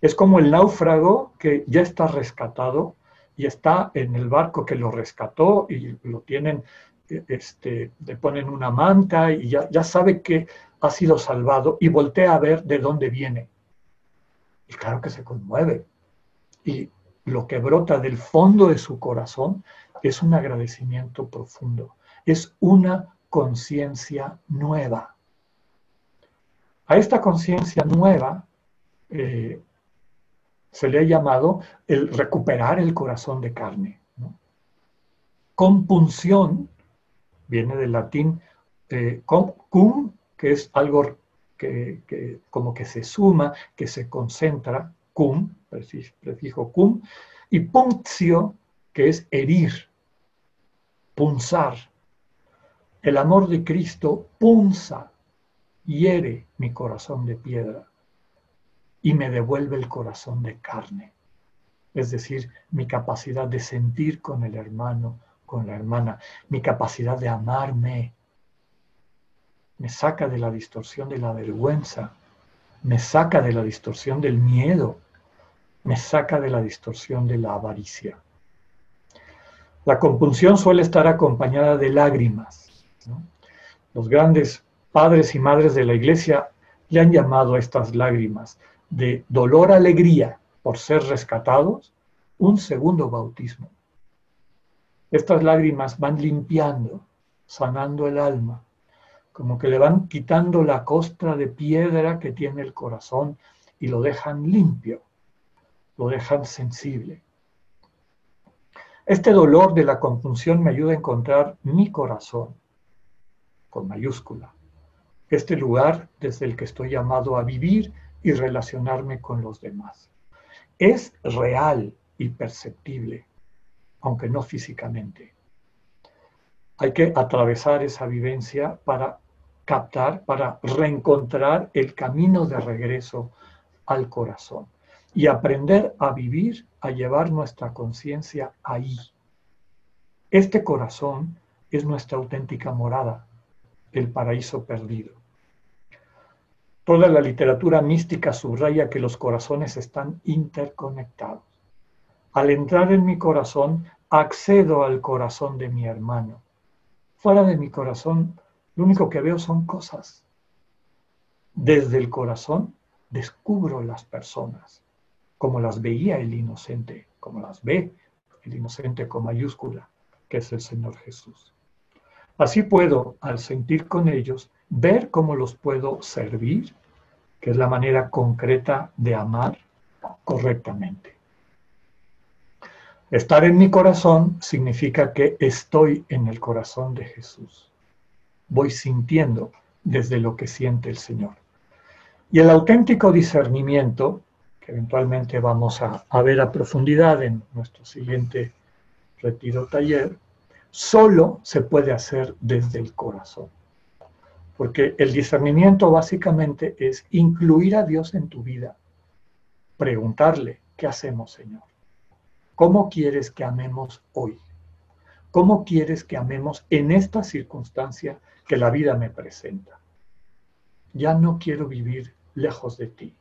Es como el náufrago que ya está rescatado y está en el barco que lo rescató y lo tienen, este, le ponen una manta y ya, ya sabe que ha sido salvado y voltea a ver de dónde viene. Y claro que se conmueve. Y lo que brota del fondo de su corazón es un agradecimiento profundo, es una conciencia nueva. A esta conciencia nueva eh, se le ha llamado el recuperar el corazón de carne. Compunción viene del latín eh, cum, que es algo que, como que se suma, que se concentra, cum, prefijo cum, y punctio, que es herir, punzar. El amor de Cristo punza, hiere mi corazón de piedra y me devuelve el corazón de carne. Es decir, mi capacidad de sentir con el hermano, con la hermana, mi capacidad de amarme. Me saca de la distorsión de la vergüenza, me saca de la distorsión del miedo, me saca de la distorsión de la avaricia. La compunción suele estar acompañada de lágrimas. Los grandes padres y madres de la iglesia le han llamado a estas lágrimas de dolor-alegría por ser rescatados un segundo bautismo. Estas lágrimas van limpiando, sanando el alma, como que le van quitando la costra de piedra que tiene el corazón y lo dejan limpio, lo dejan sensible. Este dolor de la confusión me ayuda a encontrar mi corazón, con mayúscula, este lugar desde el que estoy llamado a vivir y relacionarme con los demás. Es real y perceptible, aunque no físicamente. Hay que atravesar esa vivencia para captar, para reencontrar el camino de regreso al corazón y aprender a vivir, a llevar nuestra conciencia ahí. Este corazón es nuestra auténtica morada, el paraíso perdido. Toda la literatura mística subraya que los corazones están interconectados. Al entrar en mi corazón, accedo al corazón de mi hermano. Fuera de mi corazón, lo único que veo son cosas. Desde el corazón descubro las personas como las veía el inocente, como las ve el inocente con mayúscula, que es el Señor Jesús. Así puedo, al sentir con ellos, ver cómo los puedo servir, que es la manera concreta de amar correctamente. Estar en mi corazón significa que estoy en el corazón de Jesús. Voy sintiendo desde lo que siente el Señor. Y el auténtico discernimiento que eventualmente vamos a, ver a profundidad en nuestro siguiente retiro taller, solo se puede hacer desde el corazón. Porque el discernimiento básicamente es incluir a Dios en tu vida, preguntarle, ¿qué hacemos, Señor? ¿Cómo quieres que amemos hoy? ¿Cómo quieres que amemos en esta circunstancia que la vida me presenta? Ya no quiero vivir lejos de ti.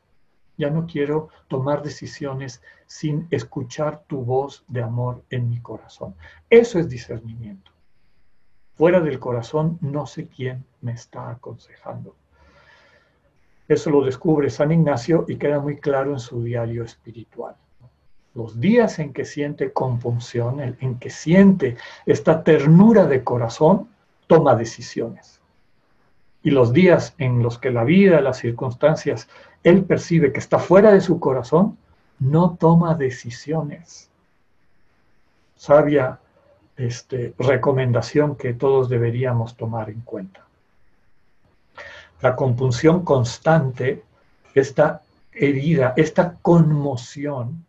Ya no quiero tomar decisiones sin escuchar tu voz de amor en mi corazón. Eso es discernimiento. Fuera del corazón no sé quién me está aconsejando. Eso lo descubre San Ignacio y queda muy claro en su diario espiritual. Los días en que siente compunción, en que siente esta ternura de corazón, toma decisiones. Y los días en los que la vida, las circunstancias él percibe que está fuera de su corazón, no toma decisiones. Sabia este, recomendación que todos deberíamos tomar en cuenta. La compunción constante, esta herida, esta conmoción,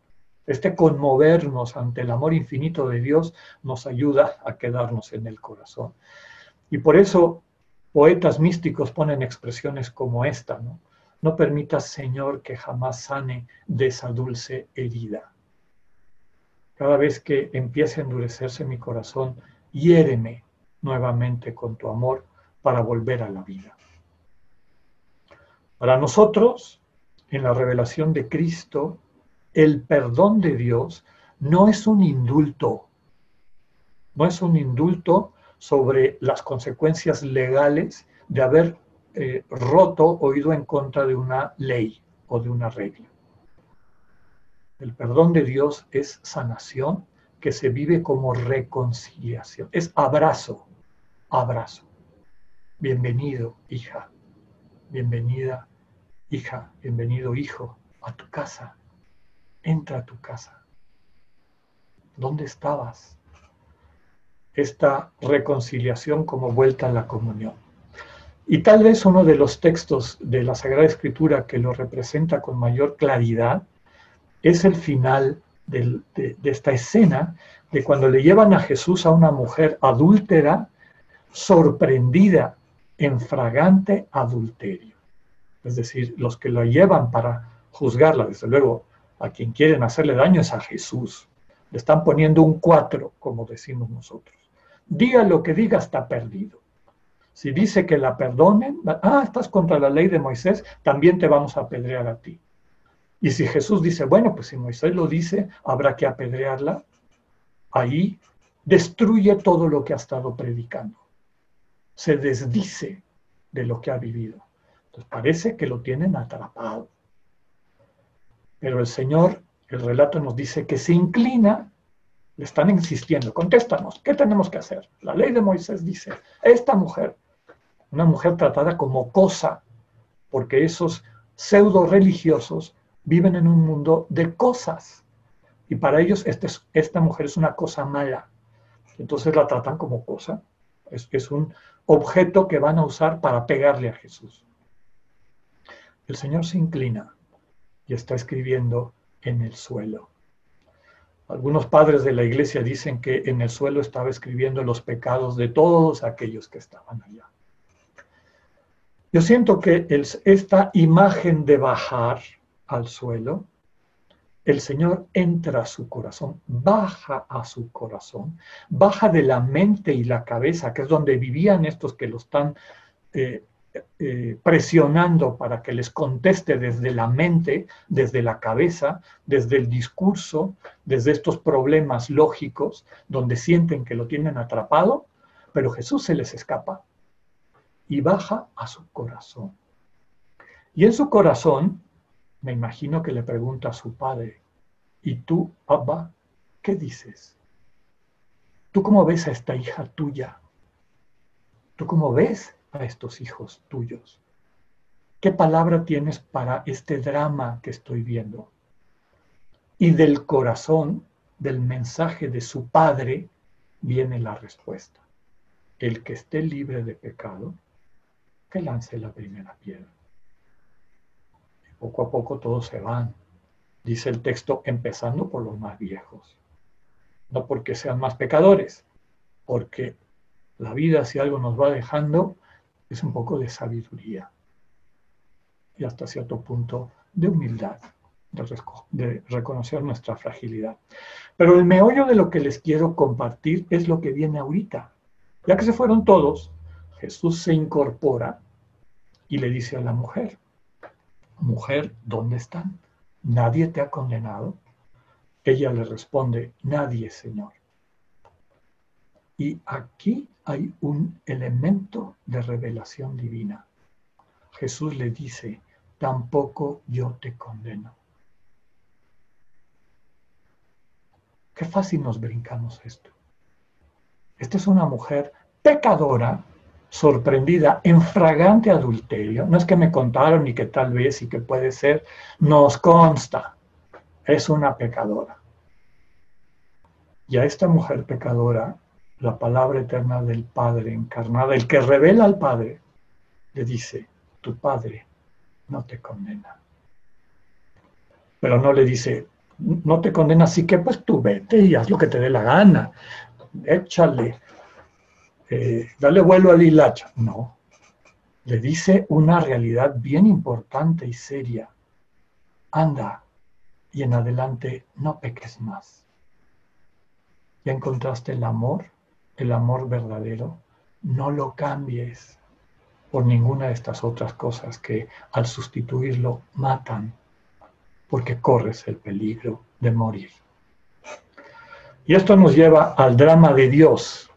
este conmovernos ante el amor infinito de Dios nos ayuda a quedarnos en el corazón. Y por eso poetas místicos ponen expresiones como esta, ¿no? No permitas, Señor, que jamás sane de esa dulce herida. Cada vez que empiece a endurecerse mi corazón, hiéreme nuevamente con tu amor para volver a la vida. Para nosotros, en la revelación de Cristo, el perdón de Dios no es un indulto, no es un indulto sobre las consecuencias legales de haber eh, roto o ido en contra de una ley o de una regla. El perdón de Dios es sanación que se vive como reconciliación, es abrazo, abrazo. Bienvenido, hija, bienvenida, hija, bienvenido, hijo, a tu casa. Entra a tu casa. ¿Dónde estabas? Esta reconciliación como vuelta a la comunión. Y tal vez uno de los textos de la Sagrada Escritura que lo representa con mayor claridad es el final de, esta escena de cuando le llevan a Jesús a una mujer adúltera, sorprendida en fragante adulterio. Es decir, los que la llevan para juzgarla, desde luego, a quien quieren hacerle daño es a Jesús. Le están poniendo un cuatro, como decimos nosotros. Diga lo que diga, está perdido. Si dice que la perdonen, ah, estás contra la ley de Moisés, también te vamos a apedrear a ti. Y si Jesús dice, bueno, pues si Moisés lo dice, habrá que apedrearla, ahí destruye todo lo que ha estado predicando. Se desdice de lo que ha vivido. Entonces parece que lo tienen atrapado. Pero el Señor, el relato nos dice que se inclina, le están insistiendo, contéstanos, ¿qué tenemos que hacer? La ley de Moisés dice, esta mujer una mujer tratada como cosa, porque esos pseudo religiosos viven en un mundo de cosas. Y para ellos este esta mujer es una cosa mala. Entonces la tratan como cosa. Es, es un objeto que van a usar para pegarle a Jesús. El Señor se inclina y está escribiendo en el suelo. Algunos padres de la iglesia dicen que en el suelo estaba escribiendo los pecados de todos aquellos que estaban allá. Yo siento que esta imagen de bajar al suelo, el Señor entra a su corazón, baja a su corazón, baja de la mente y la cabeza, que es donde vivían estos que lo están eh, eh, presionando para que les conteste desde la mente, desde la cabeza, desde el discurso, desde estos problemas lógicos, donde sienten que lo tienen atrapado, pero Jesús se les escapa y baja a su corazón. Y en su corazón, me imagino que le pregunta a su padre, ¿y tú, Abba, qué dices? ¿Tú cómo ves a esta hija tuya? ¿Tú cómo ves a estos hijos tuyos? ¿Qué palabra tienes para este drama que estoy viendo? Y del corazón, del mensaje de su padre, viene la respuesta. El que esté libre de pecado, que lance la primera piedra. Y poco a poco todos se van, dice el texto, empezando por los más viejos. No porque sean más pecadores, porque la vida, si algo nos va dejando, es un poco de sabiduría y hasta cierto punto de humildad, de, reconocer nuestra fragilidad. Pero el meollo de lo que les quiero compartir es lo que viene ahorita. Ya que se fueron todos, Jesús se incorpora y le dice a la mujer, mujer, ¿dónde están? ¿Nadie te ha condenado? Ella le responde, nadie, Señor. Y aquí hay un elemento de revelación divina. Jesús le dice, tampoco yo te condeno. Qué fácil nos brincamos esto. Esta es una mujer pecadora, sorprendida en fragante adulterio. No es que me contaron y que tal vez y que puede ser, nos consta. Es una pecadora. Y a esta mujer pecadora, la palabra eterna del Padre encarnada, el que revela al Padre, le dice, tu Padre no te condena. Pero no le dice, no te condena, así que pues tú vete y haz lo que te dé la gana. Échale, eh, dale vuelo al hilacha. No, le dice una realidad bien importante y seria. Anda y en adelante no peques más. Ya encontraste el amor, el amor verdadero. No lo cambies por ninguna de estas otras cosas que al sustituirlo matan porque corres el peligro de morir. Y esto nos lleva al drama de Dios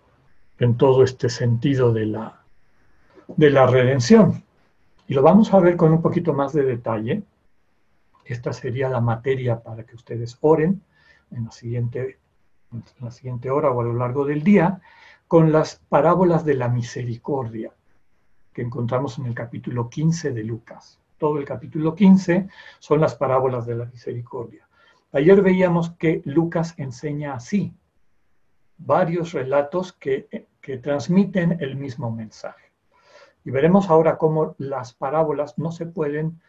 en todo este sentido de la, de la redención. Y lo vamos a ver con un poquito más de detalle. Esta sería la materia para que ustedes oren en la siguiente, en la siguiente hora o a lo largo del día, con las parábolas de la misericordia que encontramos en el capítulo 15 de Lucas. Todo el capítulo 15 son las parábolas de la misericordia. Ayer veíamos que Lucas enseña así, varios relatos que, que transmiten el mismo mensaje. Y veremos ahora cómo las parábolas no se pueden,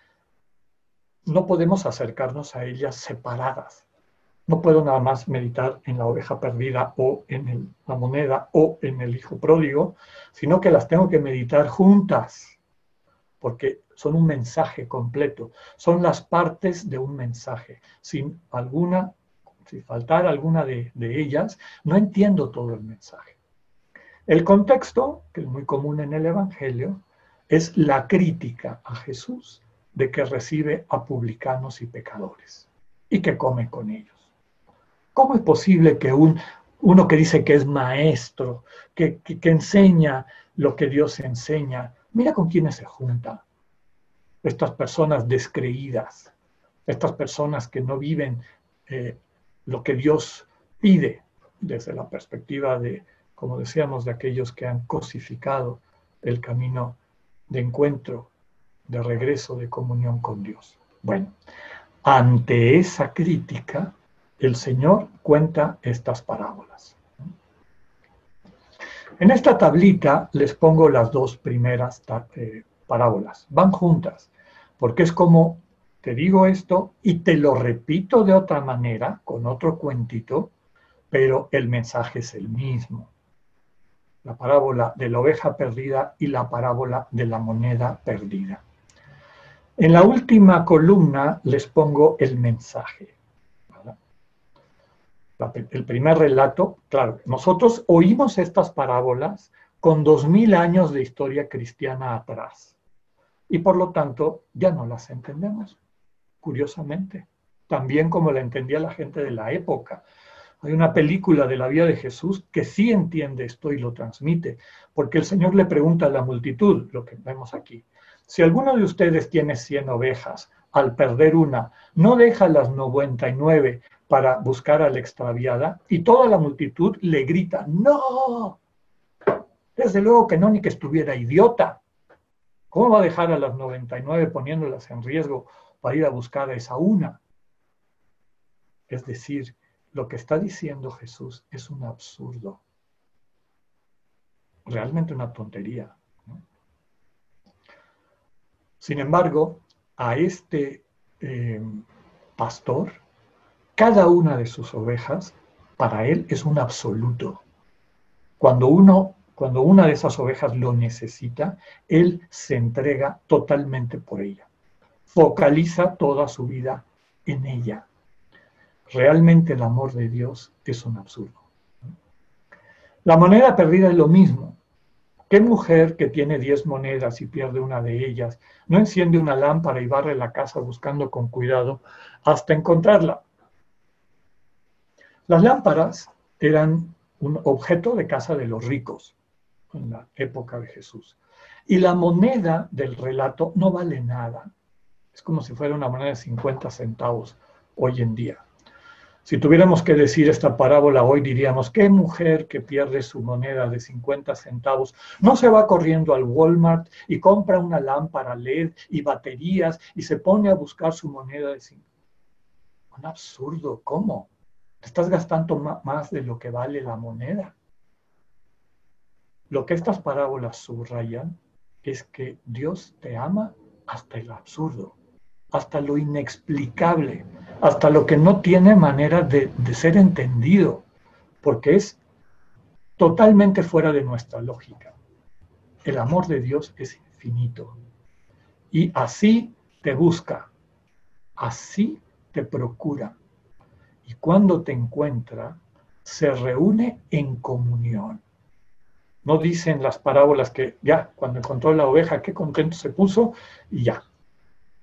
no podemos acercarnos a ellas separadas. No puedo nada más meditar en la oveja perdida o en la moneda o en el hijo pródigo, sino que las tengo que meditar juntas, porque son un mensaje completo, son las partes de un mensaje. Sin alguna, si faltar alguna de ellas, no entiendo todo el mensaje. El contexto, que es muy común en el Evangelio, es la crítica a Jesús de que recibe a publicanos y pecadores y que come con ellos. ¿Cómo es posible que un, uno que dice que es maestro, que, enseña lo que Dios enseña, mira con quiénes se junta? Estas personas descreídas, estas personas que no viven eh, lo que Dios pide desde la perspectiva de, como decíamos, de aquellos que han cosificado el camino de encuentro, de regreso, de comunión con Dios. Bueno, ante esa crítica, el Señor cuenta estas parábolas. En esta tablita les pongo las dos primeras eh, parábolas. Van juntas, porque es como te digo esto y te lo repito de otra manera, con otro cuentito, pero el mensaje es el mismo. La parábola de la oveja perdida y la parábola de la moneda perdida. En la última columna les pongo el mensaje el primer relato, claro, nosotros oímos estas parábolas con dos mil años de historia cristiana atrás y por lo tanto ya no las entendemos, curiosamente, también como la entendía la gente de la época. Hay una película de la vida de Jesús que sí entiende esto y lo transmite, porque el Señor le pregunta a la multitud, lo que vemos aquí, si alguno de ustedes tiene 100 ovejas, al perder una, no deja las 99 para buscar a la extraviada y toda la multitud le grita, no, desde luego que no, ni que estuviera idiota. ¿Cómo va a dejar a las 99 poniéndolas en riesgo para ir a buscar a esa una? Es decir, lo que está diciendo Jesús es un absurdo, realmente una tontería. Sin embargo, a este eh, pastor, cada una de sus ovejas, para él es un absoluto. Cuando, uno, cuando una de esas ovejas lo necesita, él se entrega totalmente por ella. Focaliza toda su vida en ella. Realmente el amor de Dios es un absurdo. La moneda perdida es lo mismo. ¿Qué mujer que tiene 10 monedas y pierde una de ellas no enciende una lámpara y barre la casa buscando con cuidado hasta encontrarla? Las lámparas eran un objeto de casa de los ricos en la época de Jesús. Y la moneda del relato no vale nada. Es como si fuera una moneda de 50 centavos hoy en día. Si tuviéramos que decir esta parábola hoy, diríamos, ¿qué mujer que pierde su moneda de 50 centavos no se va corriendo al Walmart y compra una lámpara LED y baterías y se pone a buscar su moneda de 50? Un absurdo, ¿cómo? Estás gastando más de lo que vale la moneda. Lo que estas parábolas subrayan es que Dios te ama hasta el absurdo, hasta lo inexplicable, hasta lo que no tiene manera de, de ser entendido, porque es totalmente fuera de nuestra lógica. El amor de Dios es infinito y así te busca, así te procura, y cuando te encuentra, se reúne en comunión. No dicen las parábolas que ya, cuando encontró la oveja, qué contento se puso y ya.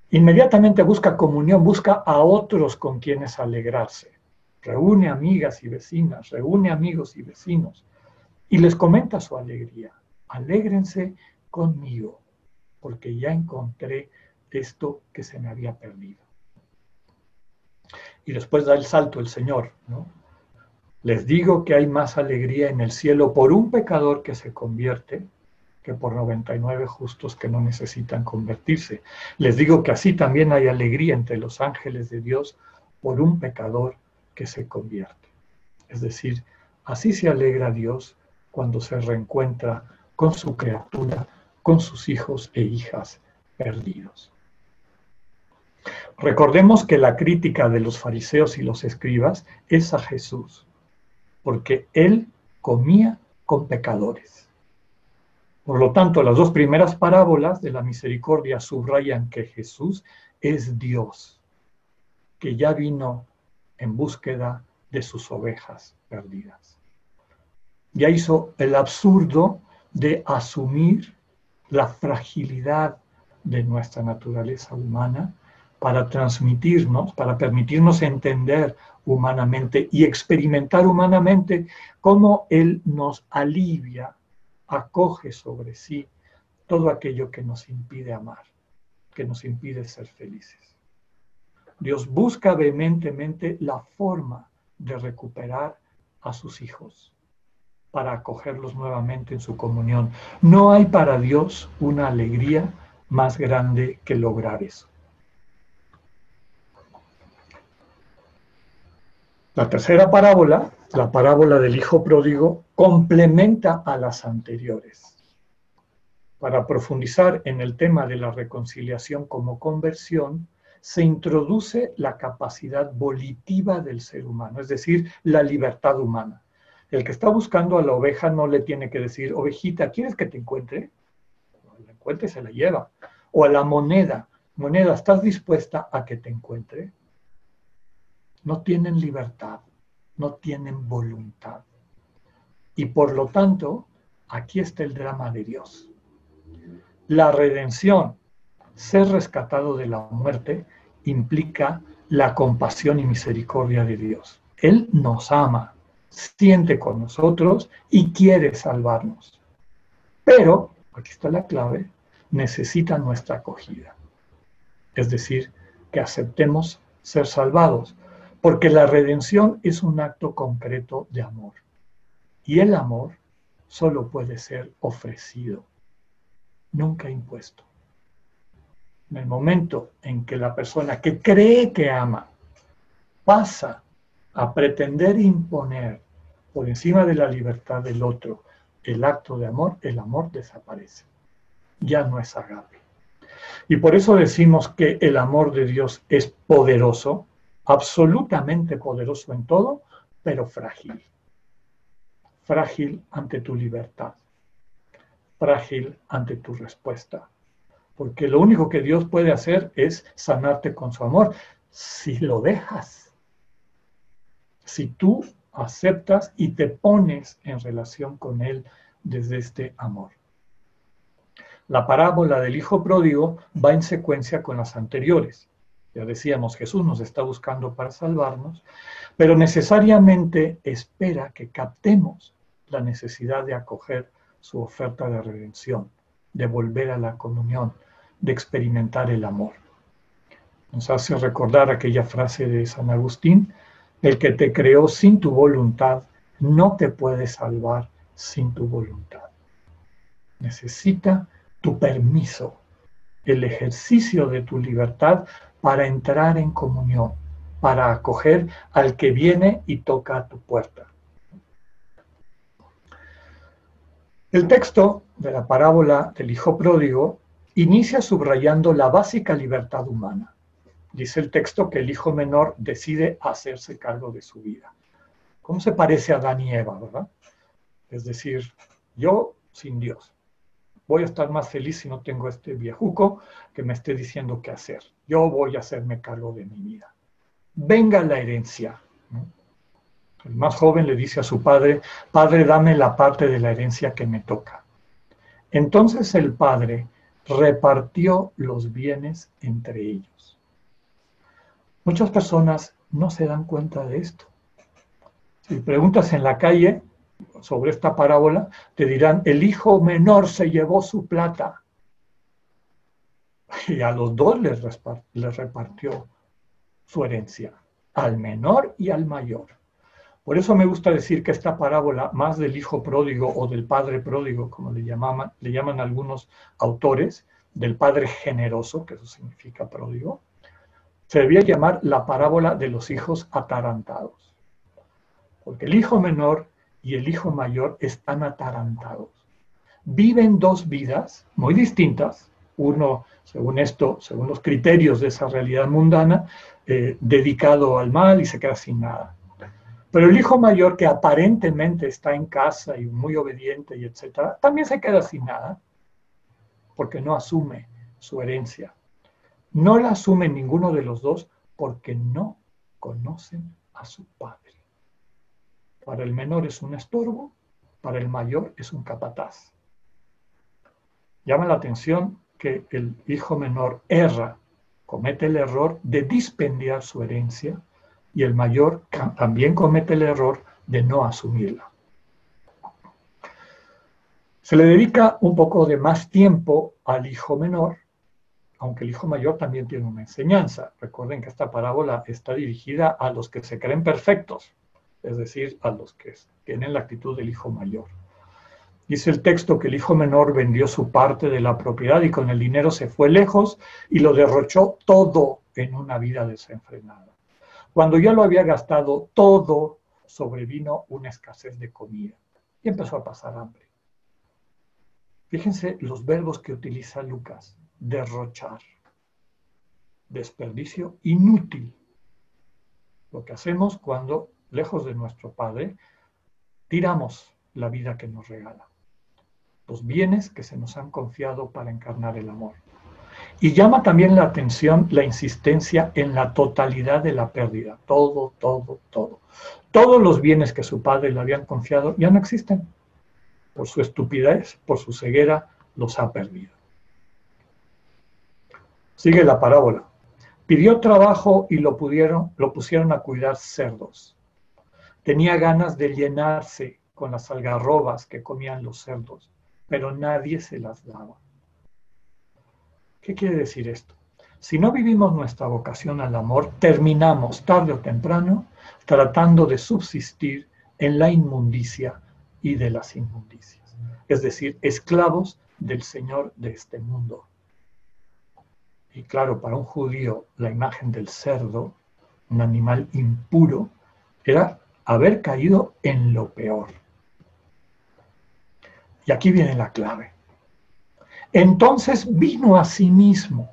Inmediatamente busca comunión, busca a otros con quienes alegrarse. Reúne amigas y vecinas, reúne amigos y vecinos y les comenta su alegría. Alégrense conmigo, porque ya encontré esto que se me había perdido. Y después da el salto el Señor, ¿no? Les digo que hay más alegría en el cielo por un pecador que se convierte que por 99 justos que no necesitan convertirse. Les digo que así también hay alegría entre los ángeles de Dios por un pecador que se convierte. Es decir, así se alegra Dios cuando se reencuentra con su criatura, con sus hijos e hijas perdidos. Recordemos que la crítica de los fariseos y los escribas es a Jesús, porque él comía con pecadores. Por lo tanto, las dos primeras parábolas de la misericordia subrayan que Jesús es Dios, que ya vino en búsqueda de sus ovejas perdidas. Ya hizo el absurdo de asumir la fragilidad de nuestra naturaleza humana para transmitirnos, para permitirnos entender humanamente y experimentar humanamente cómo Él nos alivia acoge sobre sí todo aquello que nos impide amar, que nos impide ser felices. Dios busca vehementemente la forma de recuperar a sus hijos para acogerlos nuevamente en su comunión. No hay para Dios una alegría más grande que lograr eso. La tercera parábola, la parábola del hijo pródigo, complementa a las anteriores. Para profundizar en el tema de la reconciliación como conversión, se introduce la capacidad volitiva del ser humano, es decir, la libertad humana. El que está buscando a la oveja no le tiene que decir, ovejita, ¿quieres que te encuentre? Cuando la encuentre se la lleva. O a la moneda, moneda, ¿estás dispuesta a que te encuentre? No tienen libertad, no tienen voluntad. Y por lo tanto, aquí está el drama de Dios. La redención, ser rescatado de la muerte, implica la compasión y misericordia de Dios. Él nos ama, siente con nosotros y quiere salvarnos. Pero, aquí está la clave, necesita nuestra acogida. Es decir, que aceptemos ser salvados. Porque la redención es un acto concreto de amor. Y el amor solo puede ser ofrecido, nunca impuesto. En el momento en que la persona que cree que ama pasa a pretender imponer por encima de la libertad del otro el acto de amor, el amor desaparece. Ya no es agape. Y por eso decimos que el amor de Dios es poderoso, absolutamente poderoso en todo, pero frágil. Frágil ante tu libertad, frágil ante tu respuesta. Porque lo único que Dios puede hacer es sanarte con su amor, si lo dejas. Si tú aceptas y te pones en relación con Él desde este amor. La parábola del Hijo Pródigo va en secuencia con las anteriores. Ya decíamos, Jesús nos está buscando para salvarnos, pero necesariamente espera que captemos la necesidad de acoger su oferta de redención, de volver a la comunión, de experimentar el amor. Nos hace recordar aquella frase de San Agustín, el que te creó sin tu voluntad no te puede salvar sin tu voluntad. Necesita tu permiso, el ejercicio de tu libertad para entrar en comunión, para acoger al que viene y toca a tu puerta. El texto de la parábola del Hijo Pródigo inicia subrayando la básica libertad humana. Dice el texto que el hijo menor decide hacerse cargo de su vida. ¿Cómo se parece a Adán y Eva, verdad? Es decir, yo sin Dios voy a estar más feliz si no tengo este viejuco que me esté diciendo qué hacer. Yo voy a hacerme cargo de mi vida. Venga la herencia. El más joven le dice a su padre, padre, dame la parte de la herencia que me toca. Entonces el padre repartió los bienes entre ellos. Muchas personas no se dan cuenta de esto. Si preguntas en la calle sobre esta parábola, te dirán, el hijo menor se llevó su plata. Y a los dos les, repartió su herencia, al menor y al mayor. Por eso me gusta decir que esta parábola, más del hijo pródigo o del padre pródigo, como le, llamaban, le llaman algunos autores, del padre generoso, que eso significa pródigo, se debía llamar la parábola de los hijos atarantados. Porque el hijo menor y el hijo mayor están atarantados. Viven dos vidas muy distintas, uno, según esto, según los criterios de esa realidad mundana, eh, dedicado al mal y se queda sin nada. Pero el hijo mayor, que aparentemente está en casa y muy obediente y etcétera, también se queda sin nada, porque no asume su herencia. No la asume ninguno de los dos porque no conocen a su padre. Para el menor es un estorbo, para el mayor es un capataz. Llama la atención que el hijo menor erra, comete el error de dispendiar su herencia y el mayor también comete el error de no asumirla. Se le dedica un poco de más tiempo al hijo menor, aunque el hijo mayor también tiene una enseñanza. Recuerden que esta parábola está dirigida a los que se creen perfectos, es decir, a los que tienen la actitud del hijo mayor. Dice el texto que el hijo menor vendió su parte de la propiedad y con el dinero se fue lejos y lo derrochó todo en una vida desenfrenada. Cuando ya lo había gastado todo, sobrevino una escasez de comida y empezó a pasar hambre. Fíjense los verbos que utiliza Lucas. Derrochar. Desperdicio inútil. Lo que hacemos cuando, lejos de nuestro Padre, tiramos la vida que nos regala. Los bienes que se nos han confiado para encarnar el amor. Y llama también la atención la insistencia en la totalidad de la pérdida. Todo, todo, todo. Todos los bienes que su padre le habían confiado ya no existen por su estupidez, por su ceguera, los ha perdido. Sigue la parábola. Pidió trabajo y lo, pudieron, lo pusieron a cuidar cerdos. Tenía ganas de llenarse con las algarrobas que comían los cerdos, pero nadie se las daba. ¿Qué quiere decir esto? Si no vivimos nuestra vocación al amor, terminamos tarde o temprano tratando de subsistir en la inmundicia y de las inmundicias, es decir, esclavos del Señor de este mundo. Y claro, para un judío la imagen del cerdo, un animal impuro, era haber caído en lo peor. Y aquí viene la clave. Entonces vino a sí mismo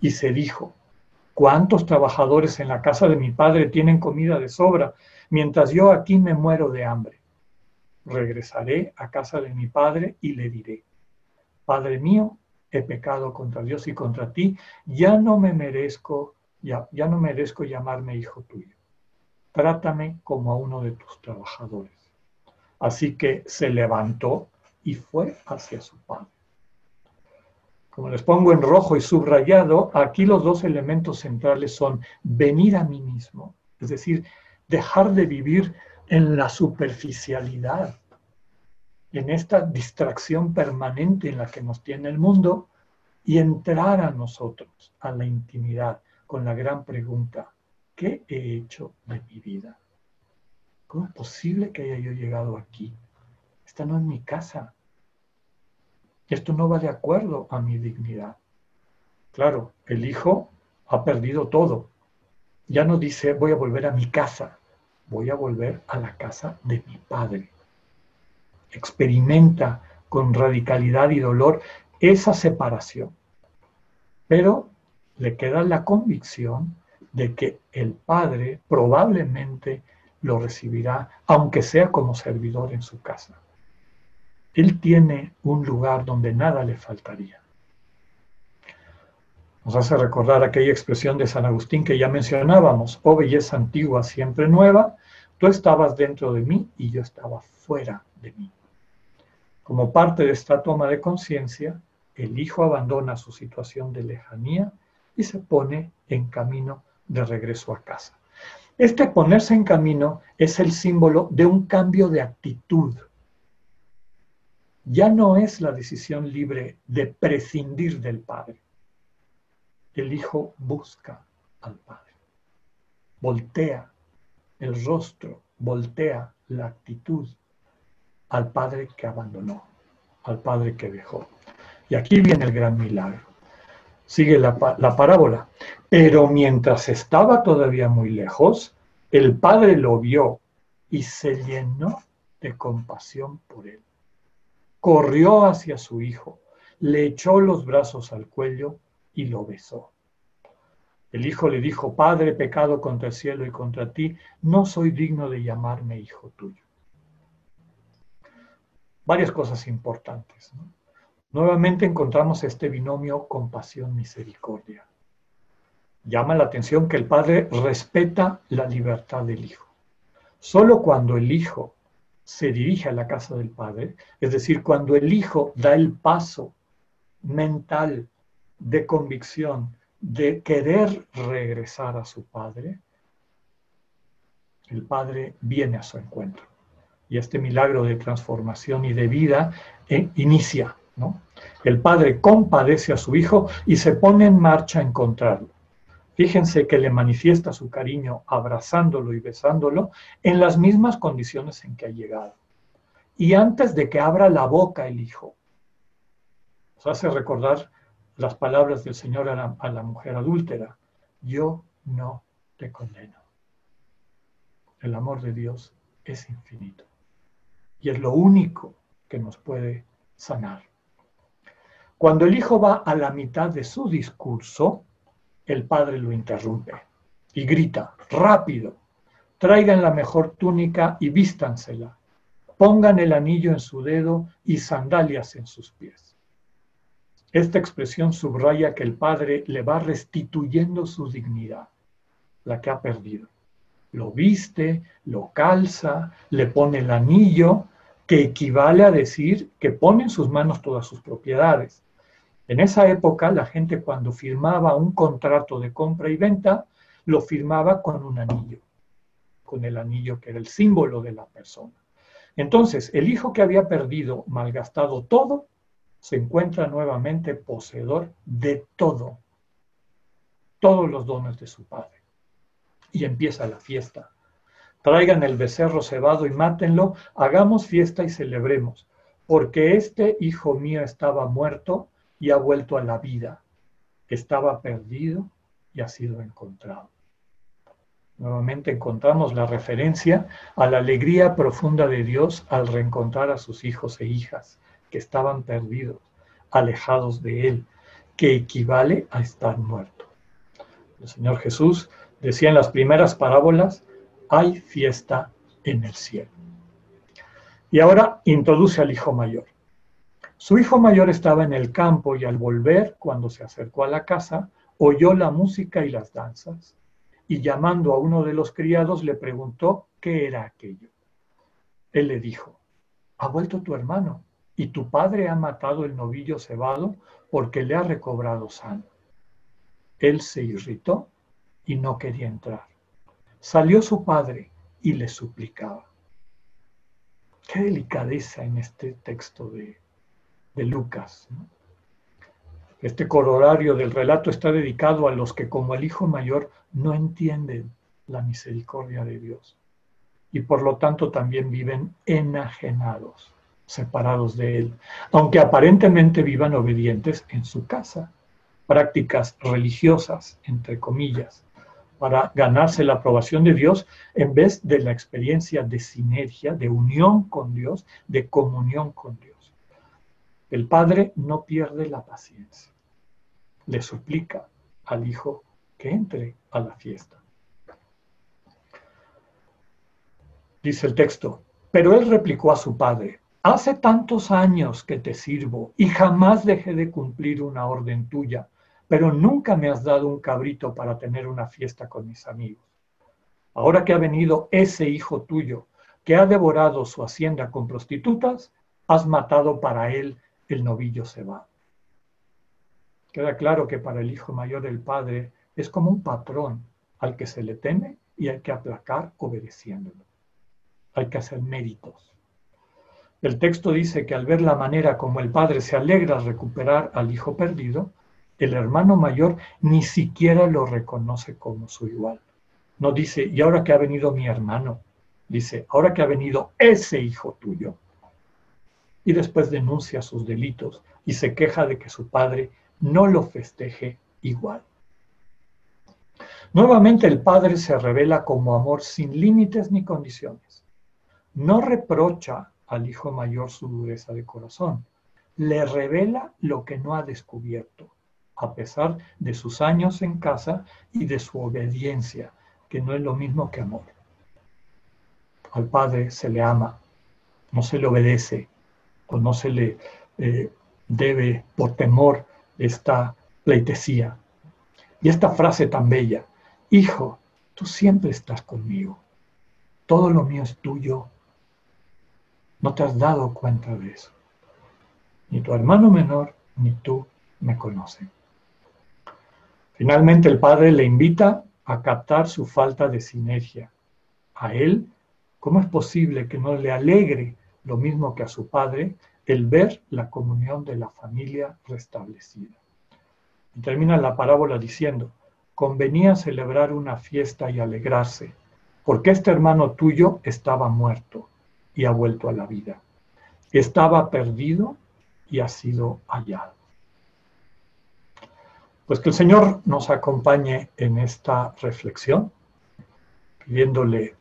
y se dijo, ¿cuántos trabajadores en la casa de mi padre tienen comida de sobra, mientras yo aquí me muero de hambre? regresaré a casa de mi padre y le diré, Padre mío, he pecado contra Dios y contra ti, ya no me merezco, ya, ya no merezco llamarme hijo tuyo. Trátame como a uno de tus trabajadores. Así que se levantó y fue hacia su padre. Como les pongo en rojo y subrayado, aquí los dos elementos centrales son venir a mí mismo, es decir, dejar de vivir en la superficialidad, en esta distracción permanente en la que nos tiene el mundo y entrar a nosotros, a la intimidad, con la gran pregunta, ¿qué he hecho de mi vida? ¿Cómo es posible que haya yo llegado aquí? Esta no es mi casa. Esto no va de acuerdo a mi dignidad. Claro, el hijo ha perdido todo. Ya no dice voy a volver a mi casa, voy a volver a la casa de mi padre. Experimenta con radicalidad y dolor esa separación, pero le queda la convicción de que el padre probablemente lo recibirá, aunque sea como servidor en su casa. Él tiene un lugar donde nada le faltaría. Nos hace recordar aquella expresión de San Agustín que ya mencionábamos, oh belleza antigua, siempre nueva, tú estabas dentro de mí y yo estaba fuera de mí. Como parte de esta toma de conciencia, el hijo abandona su situación de lejanía y se pone en camino de regreso a casa. Este ponerse en camino es el símbolo de un cambio de actitud. Ya no es la decisión libre de prescindir del Padre. El Hijo busca al Padre. Voltea el rostro, voltea la actitud al Padre que abandonó, al Padre que dejó. Y aquí viene el gran milagro. Sigue la, parábola. Pero mientras estaba todavía muy lejos, el Padre lo vio y se llenó de compasión por él. Corrió hacia su hijo, le echó los brazos al cuello y lo besó. El hijo le dijo, Padre, pecado contra el cielo y contra ti, no soy digno de llamarme hijo tuyo. Varias cosas importantes. Nuevamente encontramos este binomio compasión-misericordia. Llama la atención que el Padre respeta la libertad del Hijo. Solo cuando el Hijo se dirige a la casa del Padre, es decir, cuando el Hijo da el paso mental de convicción de querer regresar a su Padre, el Padre viene a su encuentro. Y este milagro de transformación y de vida eh, inicia. El Padre compadece a su Hijo y se pone en marcha a encontrarlo. Fíjense que le manifiesta su cariño abrazándolo y besándolo en las mismas condiciones en que ha llegado. Y antes de que abra la boca el hijo. Nos hace recordar las palabras del Señor a la mujer adúltera. Yo no te condeno. El amor de Dios es infinito. Y es lo único que nos puede sanar. Cuando el hijo va a la mitad de su discurso, el padre lo interrumpe y grita, rápido, traigan la mejor túnica y vístansela, pongan el anillo en su dedo y sandalias en sus pies. Esta expresión subraya que el padre le va restituyendo su dignidad, la que ha perdido. Lo viste, lo calza, le pone el anillo, que equivale a decir que pone en sus manos todas sus propiedades en esa época, la gente cuando firmaba un contrato de compra y venta, lo firmaba con un anillo, con el anillo que era el símbolo de la persona. Entonces, el hijo que había perdido, malgastado todo, se encuentra nuevamente poseedor de todo, todos los dones de su padre. Y empieza la fiesta. Traigan el becerro cebado y mátenlo, hagamos fiesta y celebremos, porque este hijo mío estaba muerto y ha vuelto a la vida. Estaba perdido y ha sido encontrado. Nuevamente encontramos la referencia a la alegría profunda de Dios al reencontrar a sus hijos e hijas que estaban perdidos, alejados de Él, que equivale a estar muerto. El Señor Jesús decía en las primeras parábolas, hay fiesta en el cielo. Y ahora introduce al hijo mayor. Su hijo mayor estaba en el campo y al volver, cuando se acercó a la casa, oyó la música y las danzas, y llamando a uno de los criados le preguntó qué era aquello. Él le dijo, ha vuelto tu hermano, y tu padre ha matado el novillo cebado porque le ha recobrado sano. Él se irritó y no quería entrar. Salió su padre y le suplicaba. Qué delicadeza en este texto de, de Lucas. Este corolario del relato está dedicado a los que como el hijo mayor no entienden la misericordia de Dios y por lo tanto también viven enajenados, separados de Él, aunque aparentemente vivan obedientes en su casa, prácticas religiosas, entre comillas, para ganarse la aprobación de Dios en vez de la experiencia de sinergia, de unión con Dios, de comunión con Dios. El padre no pierde la paciencia. Le suplica al hijo que entre a la fiesta. Dice el texto, pero él replicó a su padre, hace tantos años que te sirvo y jamás dejé de cumplir una orden tuya, pero nunca me has dado un cabrito para tener una fiesta con mis amigos. Ahora que ha venido ese hijo tuyo que ha devorado su hacienda con prostitutas, has matado para él el novillo se va. Queda claro que para el hijo mayor el padre es como un patrón al que se le teme y hay que aplacar obedeciéndolo. Hay que hacer méritos. El texto dice que al ver la manera como el padre se alegra al recuperar al hijo perdido, el hermano mayor ni siquiera lo reconoce como su igual. No dice, y ahora que ha venido mi hermano, dice, ahora que ha venido ese hijo tuyo. Y después denuncia sus delitos y se queja de que su padre no lo festeje igual. Nuevamente el padre se revela como amor sin límites ni condiciones. No reprocha al hijo mayor su dureza de corazón. Le revela lo que no ha descubierto, a pesar de sus años en casa y de su obediencia, que no es lo mismo que amor. Al padre se le ama, no se le obedece o no se le eh, debe por temor esta pleitesía. Y esta frase tan bella, hijo, tú siempre estás conmigo, todo lo mío es tuyo no te has dado cuenta de eso. Ni tu hermano menor ni tú me conocen. Finalmente el padre le invita a captar su falta de sinergia. A él, ¿cómo es posible que no le alegre lo mismo que a su padre el ver la comunión de la familia restablecida? Y termina la parábola diciendo, convenía celebrar una fiesta y alegrarse, porque este hermano tuyo estaba muerto y ha vuelto a la vida. Estaba perdido y ha sido hallado. Pues que el Señor nos acompañe en esta reflexión, pidiéndole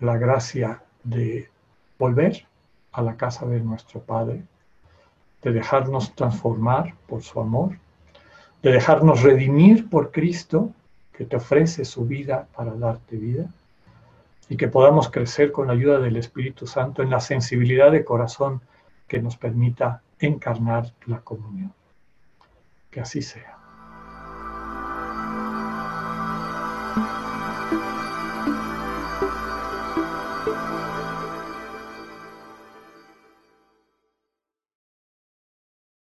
la gracia de volver a la casa de nuestro Padre, de dejarnos transformar por su amor, de dejarnos redimir por Cristo, que te ofrece su vida para darte vida y que podamos crecer con la ayuda del Espíritu Santo en la sensibilidad de corazón que nos permita encarnar la comunión. Que así sea.